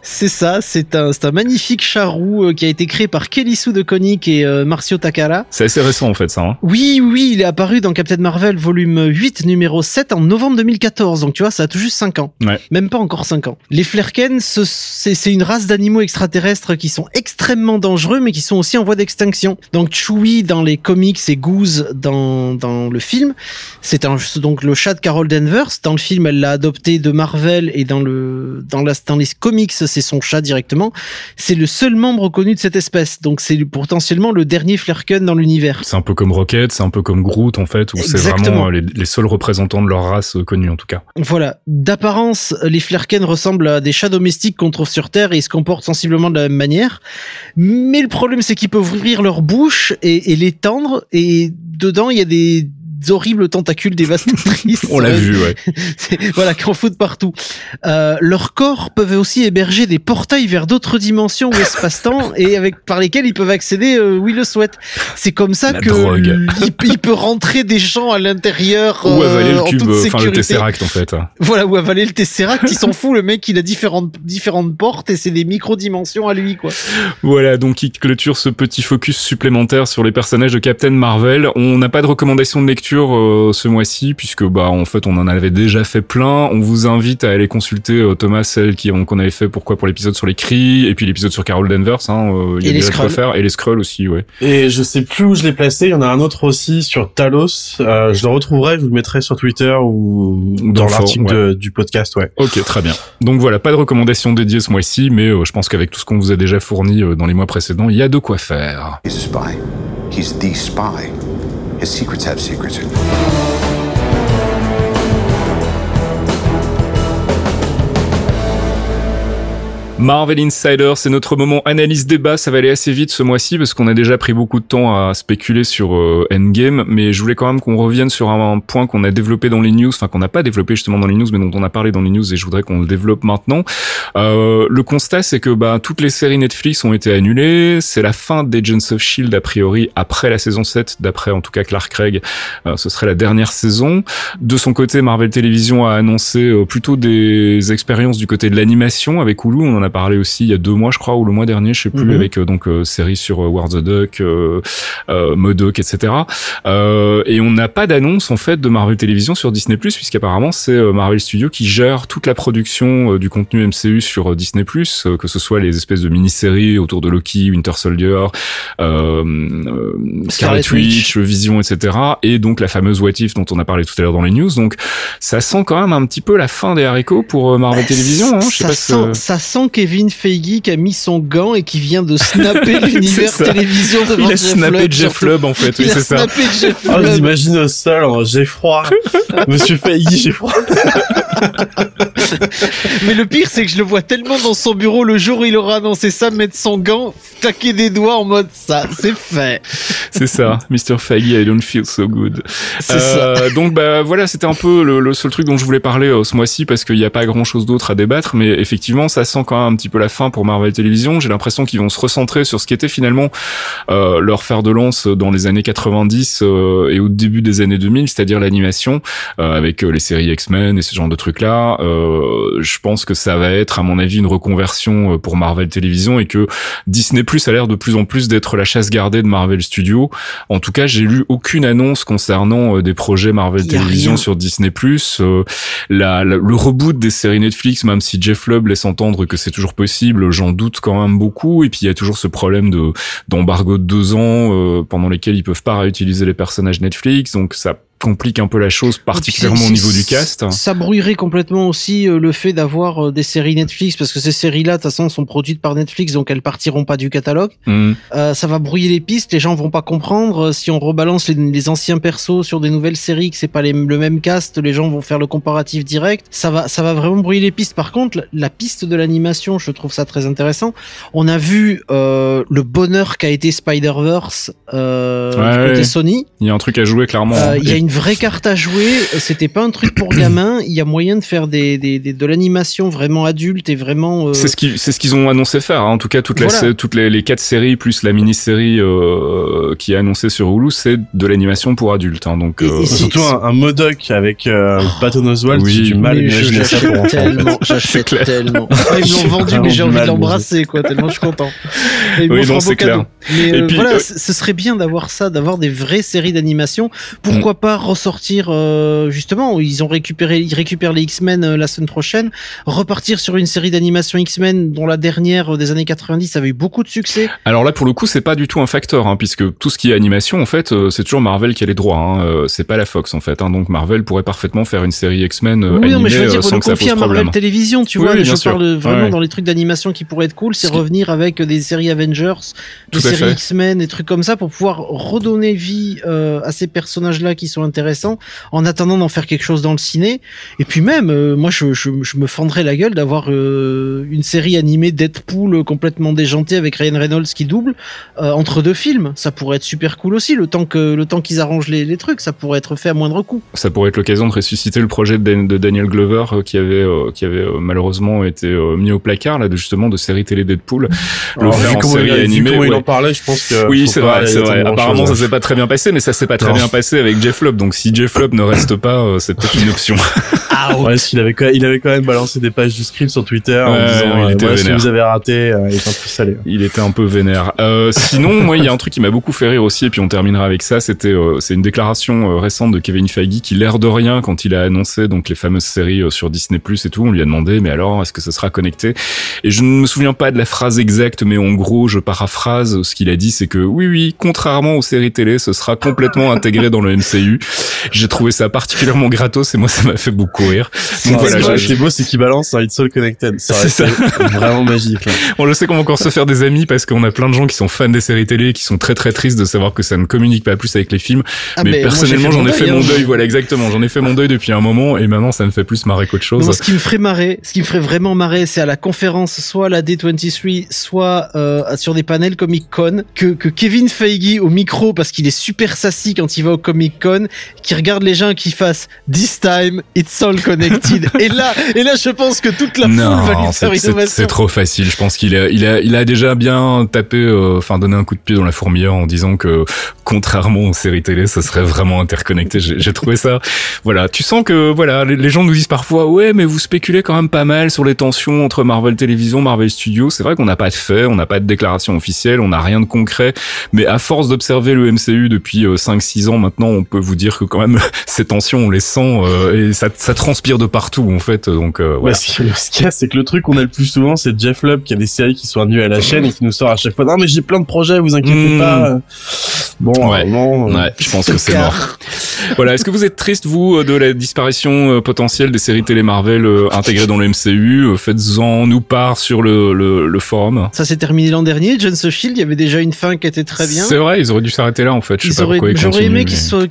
C'est ça, c'est un, un magnifique chat roux euh, qui a été créé par Kelly Sue de Koenig et euh, Marcio Takara. C'est assez récent en fait ça. Hein. Oui, oui, il est apparu dans Captain Marvel volume 8, numéro 7 en novembre 2014. Donc tu vois, ça a tout juste 5 ans. Ouais. Même pas encore 5 ans. Les Flerken, ce- c'est c'est une race d'animaux extraterrestres qui sont extrêmement dangereux, mais qui sont aussi en voie d'extinction. Donc Chewie dans les comics et Goose dans, dans le film, c'est donc le chat de Carol Danvers. Dans le film, elle l'a adopté de Marvel et dans le, dans la, dans les comics, c'est son chat directement. C'est le seul membre connu de cette espèce. Donc c'est potentiellement le dernier Flerken dans l'univers. C'est un peu comme Rocket, c'est un peu comme Groot en fait, où c'est vraiment euh, les, les seuls représentants de leur race euh, connus en tout cas. Voilà. D'apparence, les Flerken ressemblent à des chats domestiques qu'on trouve sur Terre et ils se comportent sensiblement de la même manière. Mais le problème, c'est qu'ils peuvent ouvrir leur bouche et, et les tendre et dedans, il y a des horribles tentacules dévastatrices. On l'a vu, ouais. Voilà, qui en foutent partout. Euh, leurs corps peuvent aussi héberger des portails vers d'autres dimensions ou espace-temps et avec par lesquels ils peuvent accéder euh, où ils le souhaitent. C'est comme ça La que il, peut- il peut rentrer des gens à l'intérieur Ou avaler le cube, euh, enfin le sécurité. Tesseract en fait. Voilà, ou avaler le Tesseract, il s'en fout, le mec, il a différentes, différentes portes et c'est des micro-dimensions à lui, quoi. Voilà, donc il clôture ce petit focus supplémentaire sur les personnages de Captain Marvel. On n'a pas de recommandation de lecture euh, ce mois-ci puisque bah en fait on en avait déjà fait plein. On vous invite à aller consulter euh, Thomas celle qui qu'on avait fait pourquoi pour l'épisode sur les cris et puis l'épisode sur Carol Danvers. Hein, euh, il y a déjà de quoi faire et les Skrulls aussi, ouais. Et je sais plus où je l'ai placé. Il y en a un autre aussi sur Talos. Euh, je le retrouverai. Je vous le mettrai sur Twitter ou Dans dans le l'article du podcast. Ouais. Ok, très bien. Donc voilà, pas de recommandation dédiée ce mois-ci, mais euh, je pense qu'avec tout ce qu'on vous a déjà fourni euh, dans les mois précédents, il y a de quoi faire. He's a spy. He's the spy. His secrets have secrets. Marvel Insider, c'est notre moment analyse débat. Ça va aller assez vite ce mois-ci parce qu'on a déjà pris beaucoup de temps à spéculer sur euh, Endgame, mais je voulais quand même qu'on revienne sur un, point qu'on a développé dans les news, enfin qu'on n'a pas développé justement dans les news, mais dont on a parlé dans les news et je voudrais qu'on le développe maintenant. Euh, le constat, c'est que bah, toutes les séries Netflix ont été annulées. C'est la fin d'Agents of Shield a priori après la saison 7, d'après en tout cas Clark Craig. Euh, ce serait la dernière saison. De son côté, Marvel Television a annoncé euh, plutôt des expériences du côté de l'animation avec Hulu. A parlé aussi il y a deux mois, je crois, ou le mois dernier, je sais plus, Mhm. avec euh, donc euh, séries sur euh, War the Duck, euh, euh, Modoc, etc. Euh, et on n'a pas d'annonce en fait de Marvel Television sur Disney Plus, puisqu'apparemment c'est Marvel Studios qui gère toute la production du contenu MCU sur Disney Plus, que ce soit les espèces de mini-séries autour de Loki, Winter Soldier, Scarlet Witch. Vision, etc. Et donc la fameuse What If dont on a parlé tout à l'heure dans les news. Donc ça sent quand même un petit peu la fin des haricots pour Marvel Television. Hein. Je sais ça, pas sent, si, ça sent Kevin Feige qui a mis son gant et qui vient de snapper l'univers télévision devant il a Jeff snappé Lubb, Jeff. Lubb en fait. Oui, Il a c'est ça. snappé Jeff Ah, Lubb. l'imagine au sol. J'ai froid. Monsieur Feige, j'ai froid. Mais le pire, c'est que je le vois tellement dans son bureau le jour où il aura annoncé ça, mettre son gant, claquer des doigts en mode ça, c'est fait. C'est ça, Mr. Faggy, I don't feel so good. C'est ça. Donc bah voilà, c'était un peu le, le seul truc dont je voulais parler euh, ce mois-ci parce qu'il n'y a pas grand-chose d'autre à débattre, mais effectivement, ça sent quand même un petit peu la fin pour Marvel Television. J'ai l'impression qu'ils vont se recentrer sur ce qui était finalement euh, leur fer de lance dans les années 90 euh, et au début des années 2000, c'est-à-dire l'animation euh, avec euh, les séries X-Men et ce genre de trucs-là. Euh, je pense que ça va être, à mon avis, une reconversion euh, pour Marvel Television et que Disney Plus a l'air de plus en plus d'être la chasse gardée de Marvel Studios. En tout cas, j'ai lu aucune annonce concernant euh, des projets Marvel rien. sur Disney Plus. la, la- le reboot des séries Netflix, même si Jeff Lubb laisse entendre que c'est toujours possible, j'en doute quand même beaucoup. Et puis il y a toujours ce problème de d'embargo de deux ans euh, pendant lesquels ils peuvent pas réutiliser les personnages Netflix, donc ça complique un peu la chose, particulièrement au niveau du cast. Ça brouillerait complètement aussi euh, le fait d'avoir euh, des séries Netflix, parce que ces séries-là, de toute façon, sont produites par Netflix, donc elles partiront pas du catalogue. Hmm. Euh, ça va brouiller les pistes, les gens vont pas comprendre. Si on rebalance les, les anciens persos sur des nouvelles séries, que c'est pas les- le même cast, les gens vont faire le comparatif direct. Ça va, ça va vraiment brouiller les pistes. Par contre, la, piste de l'animation, je trouve ça très intéressant. On a vu euh, le bonheur qu'a été Spider-Verse euh, Ouais, côté. Sony. Il y a un truc à jouer clairement. Il y a Et- une vraie carte à jouer. C'était pas un truc pour gamins. Il y a moyen de faire des, des, des- de l'animation vraiment adulte et vraiment. euh, C'est ce qu'ils c'est ce qu'ils ont annoncé faire. hein. En tout cas, toute la, Voilà. sé- toutes les, les quatre séries plus la mini-série euh, qui est annoncée sur Hulu, c'est de l'animation pour adultes. hein. Donc Et- euh, et c'est- Surtout un, un Modoc avec euh, Patton Oswalt, Oui. j'ai du mal imaginer ça j'achète pour tellement, j'achète tellement. Ah, ils l'ont vendu, mais j'ai envie de l'embrasser, quoi, tellement je suis content. Et ils Oui, un c'est clair. Mais Et euh, puis, voilà, euh, ce serait bien d'avoir ça, d'avoir des vraies séries d'animation. Pourquoi Mm. Ressortir, euh, justement, ils ont récupéré, ils récupèrent les X-Men euh, la semaine prochaine, repartir sur une série d'animation X-Men dont la dernière euh, des années 90 avait eu beaucoup de succès. Alors là, pour le coup, c'est pas du tout un facteur, hein, puisque tout ce qui est animation, en fait, c'est toujours Marvel qui a les droits. Hein, c'est pas la Fox, en fait. Hein, donc Marvel pourrait parfaitement faire une série X-Men oui, non, mais je veux dire, sans que ça confier pose à Marvel problème. Télévision, tu Oui, vois, oui, je sûr. parle vraiment Ouais. dans les trucs d'animation qui pourraient être cool, c'est Ce qui- revenir avec des séries Avengers, des Tout séries. X-Men, des trucs comme ça pour pouvoir redonner vie euh, à ces personnages-là qui sont intéressants en attendant d'en faire quelque chose dans le ciné. Et puis même, euh, moi, je, je, je me fendrais la gueule d'avoir euh, une série animée Deadpool complètement déjantée avec Ryan Reynolds qui double euh, entre deux films. Ça pourrait être super cool aussi, le temps que le temps qu'ils arrangent les, les trucs, ça pourrait être fait à moindre coût. Ça pourrait être l'occasion de ressusciter le projet de, Dan- de Daniel Glover euh, qui avait euh, qui avait euh, malheureusement été euh, mis au placard là de justement de série télé Deadpool. Le Alors, faire vu en il, série a- vu animée. il en parlait, je pense que. Oui, c'est vrai, c'est Apparemment, grand-chose, ça s'est pas très bien passé, mais ça s'est pas très Non. bien passé avec Jeff Lubb. Donc, si Jeff Lubb ne reste pas, euh, c'est peut-être une option. Ah, Ouais, parce qu'il avait, quand- il avait quand même balancé des pages du script sur Twitter en disant il euh, était vénère. vous avez raté, euh, il est un peu salé. Il était un peu vénère. Euh, sinon, moi, il y a un truc qui m'a beaucoup fait rire aussi, et puis on terminera avec ça. C'était, euh, c'est une déclaration euh, récente de Kevin Feige qui, l'air de rien, quand il a annoncé donc les fameuses séries euh, sur Disney Plus et tout, on lui a demandé, mais alors, est-ce que ça sera connecté? Et je ne me souviens pas de la phrase exacte, mais en gros, je paraphrase. Ce qu'il a dit, c'est que oui, oui, contrairement aux séries télé, ce sera complètement intégré dans le MCU. J'ai trouvé ça particulièrement gratos, et moi, ça m'a fait beaucoup rire. Donc voilà, ce je- qui est beau, c'est qu'il balance un It's All Connected. Ça C'est été vraiment magique. Là. Bon, je sais qu'on va encore se faire des amis parce qu'on a plein de gens qui sont fans des séries télé et qui sont très très tristes de savoir que ça ne communique pas plus avec les films. Ah, mais, personnellement, j'en ai fait hein. mon deuil. Voilà, exactement. J'en ai fait mon deuil depuis un moment et maintenant, ça me fait plus marrer qu'autre chose. Non, ce qui me ferait marrer, ce qui me ferait vraiment marrer, c'est à la conférence, soit à la D23, soit euh, sur des panels Comic Con, que, que Kevin Feige au micro, parce qu'il est super sassy quand il va au Comic Con, qui regarde les gens qui fassent This time, it's all connected. et là, et là, je pense que toute la foule va lui faire c'est- trop facile. Je pense qu'il a, il a, il a déjà bien tapé, euh, enfin donné un coup de pied dans la fourmilière en disant que, contrairement aux séries télé, ça serait vraiment interconnecté. J'ai j'ai trouvé ça. Voilà, tu sens que voilà, les, les gens nous disent parfois, ouais, mais vous spéculez quand même pas mal sur les tensions entre Marvel Télévision, Marvel Studios. C'est vrai qu'on n'a pas de fait, on n'a pas de déclaration officielle, on n'a rien de concret. Mais à force d'observer le MCU depuis 5-6 ans maintenant, on peut vous dire que quand même ces tensions, on les sent euh, et ça, ça transpire de partout en fait. Donc euh, Ouais, voilà. ce qui- ce qu'il y a, c'est que le truc qu'on a le plus souvent, c'est Jeff Lubb qui a des séries qui sont annues à la chaîne et qui nous sort à chaque fois. Non, mais j'ai plein de projets, vous inquiétez Mmh. pas. Bon, Ouais. vraiment, euh, Ouais, je pense que c'est mort. Voilà, est-ce que vous êtes triste vous euh, de la disparition euh, potentielle des séries télé Marvel euh, intégrées dans le MCU Euh, Faites-en nous part sur le, le, le forum. Ça s'est terminé l'an dernier. John's of Shield, il y avait déjà une fin qui était très bien. C'est vrai, ils auraient dû s'arrêter là en fait. Je sais Ils pas auraient- pourquoi ils J'aurais aimé mais- qu'ils soient-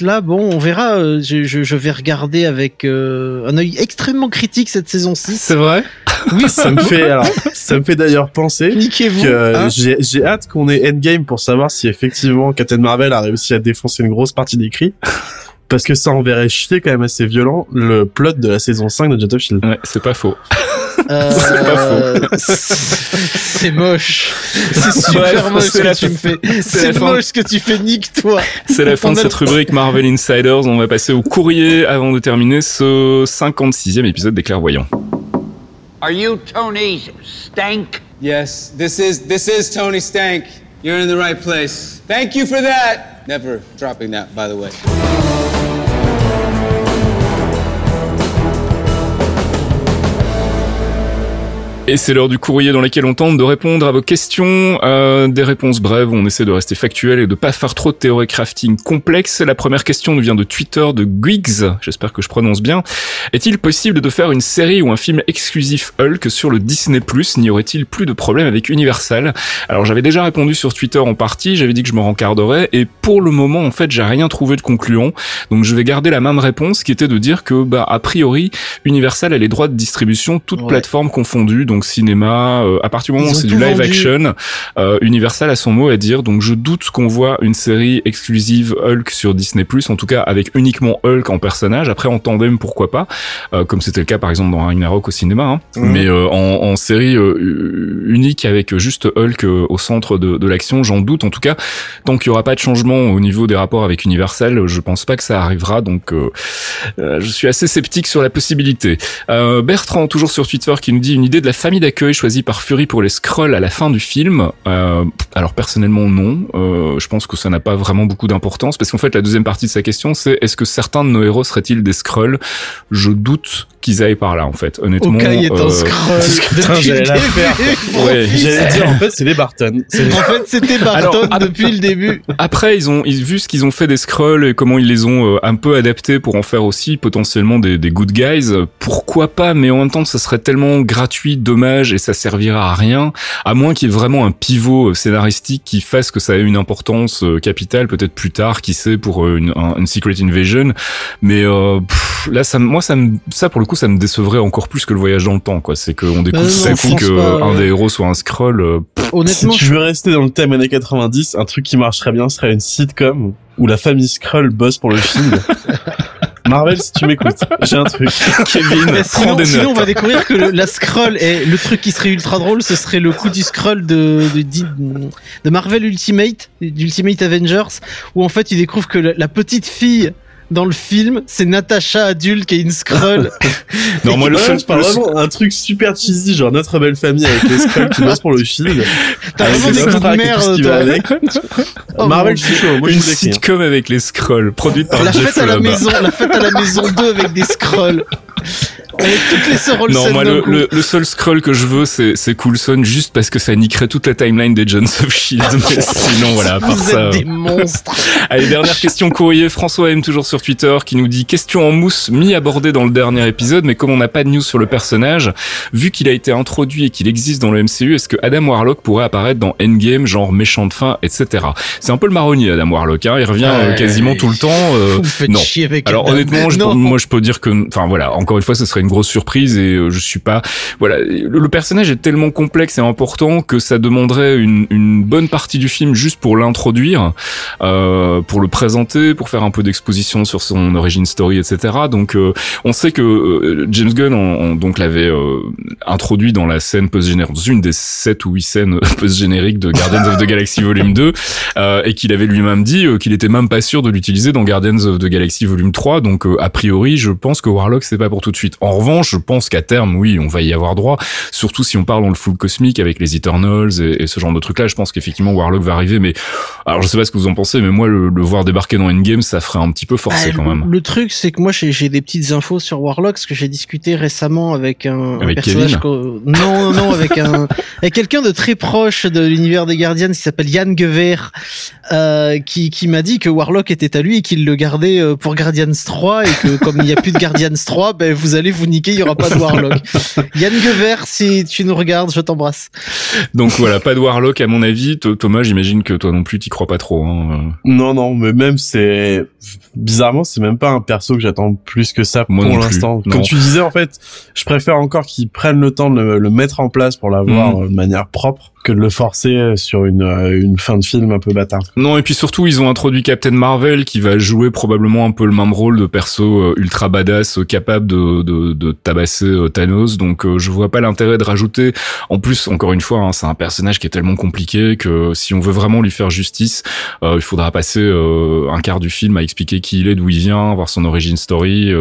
là, bon, on verra. euh, Je, je, je vais regarder avec euh, un œil extrêmement critique cette saison 6. C'est vrai Oui, ça me fait, alors, ça me fait d'ailleurs penser que hein. j'ai, j'ai hâte qu'on ait Endgame pour savoir si effectivement Captain Marvel a réussi à défoncer une grosse partie des cris. Parce que ça enverrait chier quand même assez violent le plot de la saison 5 de Agents of Shield. Ouais, c'est pas faux. Euh, C'est pas C'est moche. C'est super Bref, moche ce que tu me fais. C'est moche ce que tu fais, nique-toi. C'est la fin de cette rubrique Marvel Insiders. On va passer au courrier avant de terminer ce 56e épisode des clairvoyants. Are you Tony Stank? Yes, this is this is Tony Stank. You're in the right place. Thank you for that. Never dropping that, by the way. Et c'est l'heure du courrier dans lequel on tente de répondre à vos questions. Euh, des réponses brèves, on essaie de rester factuel et de pas faire trop de théorie crafting complexe. La première question nous vient de Twitter de Gwigs, j'espère que je prononce bien. Est-il possible de faire une série ou un film exclusif Hulk sur le Disney+, N'y aurait-il plus de problème avec Universal? Alors j'avais déjà répondu sur Twitter en partie, j'avais dit que je me rencarderais, et pour le moment en fait j'ai rien trouvé de concluant, donc je vais garder la même réponse qui était de dire que bah a priori Universal a les droits de distribution toutes Ouais. plateformes confondues, donc cinéma, euh, à partir du moment où c'est du live vendu. action, euh, Universal a son mot à dire, donc je doute qu'on voit une série exclusive Hulk sur Disney+, en tout cas avec uniquement Hulk en personnage, après en tandem pourquoi pas, euh, comme c'était le cas par exemple dans Ragnarok au cinéma, hein. Mhm. mais euh, en, en série euh, unique avec juste Hulk au centre de, de l'action, j'en doute en tout cas, tant qu'il y aura pas de changement au niveau des rapports avec Universal, je pense pas que ça arrivera, donc euh, euh, je suis assez sceptique sur la possibilité. Euh, Bertrand, toujours sur Twitter, qui nous dit une idée de la famille d'accueil choisie par Fury pour les Skrulls à la fin du film. Euh, alors personnellement non, euh, je pense que ça n'a pas vraiment beaucoup d'importance parce qu'en fait la deuxième partie de sa question c'est est-ce que certains de nos héros seraient-ils des Skrulls? Je doute qu'ils aillent par là en fait. Honnêtement. Okai est un euh, scroll. J'allais la faire. Ouais. J'allais dire, en fait, c'est les Barton. Les- En fait, c'était Barton Alors, depuis le début. Après, ils ont ils, vu ce qu'ils ont fait des Skrulls et comment ils les ont euh, un peu adaptés pour en faire aussi potentiellement des, des good guys. Pourquoi pas? Mais en même temps, ça serait tellement gratuit, dommage et ça servira à rien. À moins qu'il y ait vraiment un pivot euh, scénaristique qui fasse que ça ait une importance euh, capitale, peut-être plus tard, qui sait pour euh, une, un- une Secret Invasion. Mais euh, pff, là, ça, me- moi, ça, me, ça pour le coup, ça me décevrait encore plus que le voyage dans le temps. Quoi, c'est qu'on découvre à je coup pense que pas, un ouais. des héros soit un Skrull. euh, Si Honnêtement, tu veux rester dans le thème années 90, un truc qui marcherait bien serait une sitcom où la famille Skrull bosse pour le film. Marvel, si tu m'écoutes, j'ai un truc. Kevin, Mais prends sinon, des sinon, on va découvrir que le- la scroll est le truc qui serait ultra drôle, ce serait le coup du scroll de, de, de Marvel Ultimate, d'Ultimate Avengers, où en fait, il découvre que la, la petite fille dans le film, c'est Natasha adulte qui est une scroll. Non, moi, le parle le- vraiment un truc super cheesy, genre notre belle famille avec les Skrulls qui bossent pour le film. T'as vraiment des tout ce qui toi. va avec. Oh, Marvel, je suis chaud. Moi, je une hein. sitcom avec les scrolls, produite par La fête à la maison, la fête à la maison 2 avec des scrolls. Avec toutes les sœurs Olsen Non, moi, le, le, le seul scroll que je veux, c'est, c'est Coulson, juste parce que ça niquerait toute la timeline des Jones of Shield. Mais sinon, voilà, à part Vous ça. êtes des monstres. Allez, dernière question courrier. François M, toujours sur Twitter, qui nous dit question en mousse mi-abordée dans le dernier épisode, mais comme on n'a pas de news sur le personnage, vu qu'il a été introduit et qu'il existe dans le MCU, est-ce que Adam Warlock pourrait apparaître dans Endgame, genre méchant de fin, etc. C'est un peu le marronnier, Adam Warlock, hein. Il revient euh, quasiment tout le temps. euh, Vous me faites non. chier avec Alors Adam. honnêtement, je, Non. moi je peux dire que, enfin voilà, encore une fois, ce serait une grosse surprise et euh, je suis pas, voilà, le, personnage est tellement complexe et important que ça demanderait une, une bonne partie du film juste pour l'introduire, euh, pour le présenter, pour faire un peu d'exposition sur son origin story, etc. Donc euh, on sait que euh, James Gunn on, on- donc l'avait euh, introduit dans la scène post-générique, dans une des sept ou huit scènes post-génériques de Guardians of the Galaxy Volume 2, euh, et qu'il avait lui-même dit euh, qu'il était même pas sûr de l'utiliser dans Guardians of the Galaxy Volume 3. Donc euh, a priori, je pense que Warlock c'est pas pour tout de suite. En revanche, je pense qu'à terme, oui, on va y avoir droit. Surtout si on parle dans le full cosmique avec les Eternals et, et ce genre de trucs-là. Je pense qu'effectivement Warlock va arriver. Mais alors je sais pas ce que vous en pensez, mais moi le, le voir débarquer dans Endgame, ça ferait un petit peu forcé Ah, quand même. Le truc, c'est que moi, j'ai des petites infos sur Warlock, parce que j'ai discuté récemment avec un, personnage. Non, non, non, avec un, avec quelqu'un de très proche de l'univers des Guardians qui s'appelle Yann Gever, euh, qui, qui m'a dit que Warlock était à lui et qu'il le gardait euh, pour Guardians 3 et que comme il n'y a plus de Guardians 3, ben vous allez vous niquer, il y aura pas de Warlock. Yann Gever, si tu nous regardes, je t'embrasse. Donc voilà, pas de Warlock à mon avis. Thomas, j'imagine que toi non plus, t'y crois pas trop. Hein. Non, non, mais même c'est bizarrement, c'est même pas un perso que j'attends plus que ça pour l'instant. Comme tu disais, en fait, je préfère encore qu'ils prennent le temps de le, mettre en place pour l'avoir mm. de manière propre que de le forcer sur une, euh, une fin de film un peu bâtard. Non, et puis surtout, ils ont introduit Captain Marvel qui va jouer probablement un peu le même rôle de perso euh, ultra badass euh, capable de, de, de tabasser Thanos. Donc, je vois pas l'intérêt de rajouter. En plus, encore une fois, hein, c'est un personnage qui est tellement compliqué que si on veut vraiment lui faire justice, il faudra passer un quart du film à expliquer qui il est, d'où il vient, voir son origin story.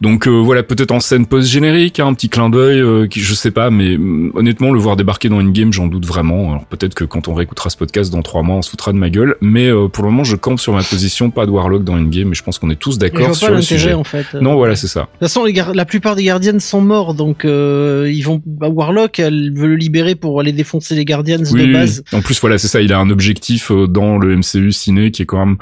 donc voilà, peut-être en scène post-générique, hein, un petit clin d'œil, qui je sais pas, mais mm, honnêtement, le voir débarquer dans une game, j'en doute vraiment. Alors peut-être que quand on réécoutera ce podcast dans trois mois, on se foutra de ma gueule. Mais euh, pour le moment, je campe sur ma position, pas de Warlock dans une game. Mais je pense qu'on est tous d'accord sur le sujet. En fait. Non, voilà, c'est ça. De toute façon, les la plupart des Guardians sont morts, donc euh, ils vont. Bah, Warlock, elle veut le libérer pour aller défoncer les Guardians de base. En plus, voilà, c'est ça. Il a un objectif euh, dans le MCU ciné qui est quand même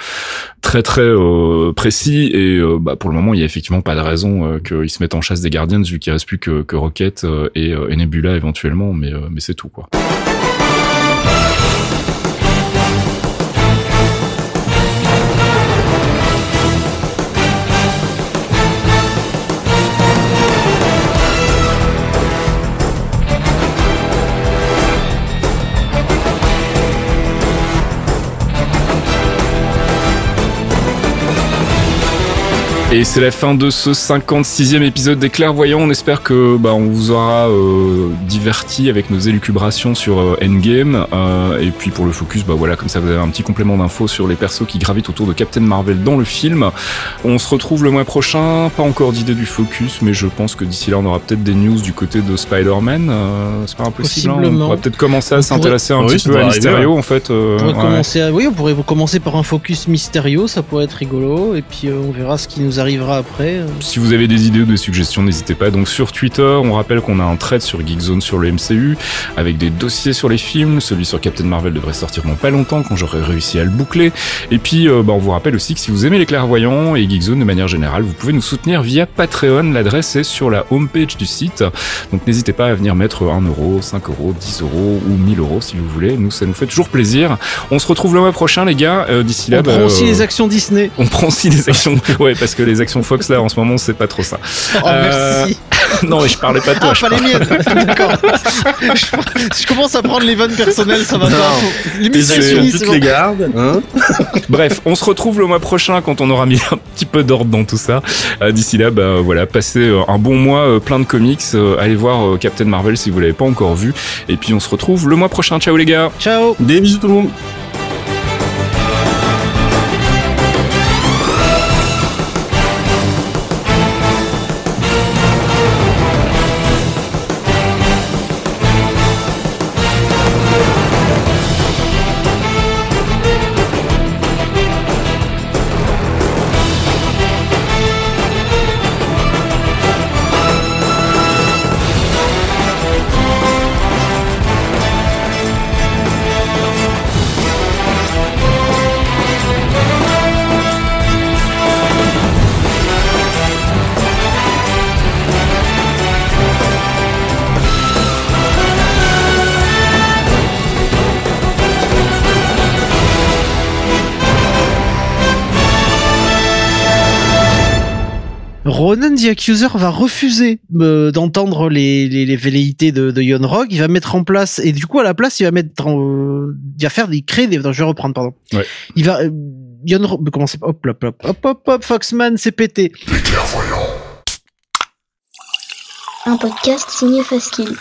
très très euh, précis et bah, pour le moment, il y a effectivement pas de raison qu'ils se mettent en chasse des Guardians vu qu'il reste plus que, que Rocket et, et Nebula éventuellement, mais mais c'est tout quoi. Et c'est la fin de ce 56e épisode des Clairvoyants. On espère que bah, on vous aura euh, diverti avec nos élucubrations sur euh, Endgame. Euh, et puis pour le focus, bah voilà, comme ça vous avez un petit complément d'infos sur les persos qui gravitent autour de Captain Marvel dans le film. On se retrouve le mois prochain. Pas encore d'idée du focus, mais je pense que d'ici là on aura peut-être des news du côté de Spider-Man. c'est pas impossible. Hein. On pourrait peut-être commencer à s'intéresser un petit peu à Mysterio en fait. On commencer Oui, on pourrait commencer par un focus Mysterio, ça pourrait être rigolo. Et puis on verra ce qui nous arrive arrivera après. Euh. Si vous avez des idées ou des suggestions, n'hésitez pas. Donc sur Twitter, on rappelle qu'on a un thread sur Geekzone sur le MCU avec des dossiers sur les films. Celui sur Captain Marvel devrait sortir dans pas longtemps quand j'aurai réussi à le boucler. Et puis, euh, bah, on vous rappelle aussi que si vous aimez les clairvoyants et Geekzone de manière générale, vous pouvez nous soutenir via Patreon. L'adresse est sur la homepage du site. Donc n'hésitez pas à venir mettre 1 euro, 5 euros, 10 euros ou 1000 euros si vous voulez. Nous, ça nous fait toujours plaisir. On se retrouve le mois prochain, les gars. Euh, d'ici là, on prend bah, aussi les actions Disney. On prend aussi les actions. ouais, parce que les les actions Fox là en ce moment, c'est pas trop ça. Oh, merci. Euh, non, mais je parlais pas de toi. Ah, pas les miennes. D'accord. je, commence à prendre les vannes personnelles, ça va pas. Les actions, toutes les gardes. Hein Bref, on se retrouve le mois prochain quand on aura mis un petit peu d'ordre dans tout ça. Euh, d'ici là, bah voilà, passez euh, un bon mois plein de comics. allez voir Captain Marvel si vous l'avez pas encore vu. Et puis on se retrouve le mois prochain. Ciao les gars. Ciao. Des bisous tout le monde. The Accuser va refuser euh, d'entendre les, les, les, velléités de, de Yon Rock. Il va mettre en place et du coup à la place il va mettre, euh, il va faire, des créer des. je vais reprendre pardon. Ouais. Il va euh, Yon Rock. Comment c'est Hop hop hop hop hop hop. Foxman c'est pété. Un podcast signé Faskill.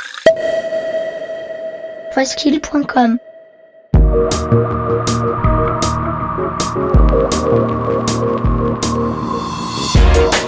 Faskill.com.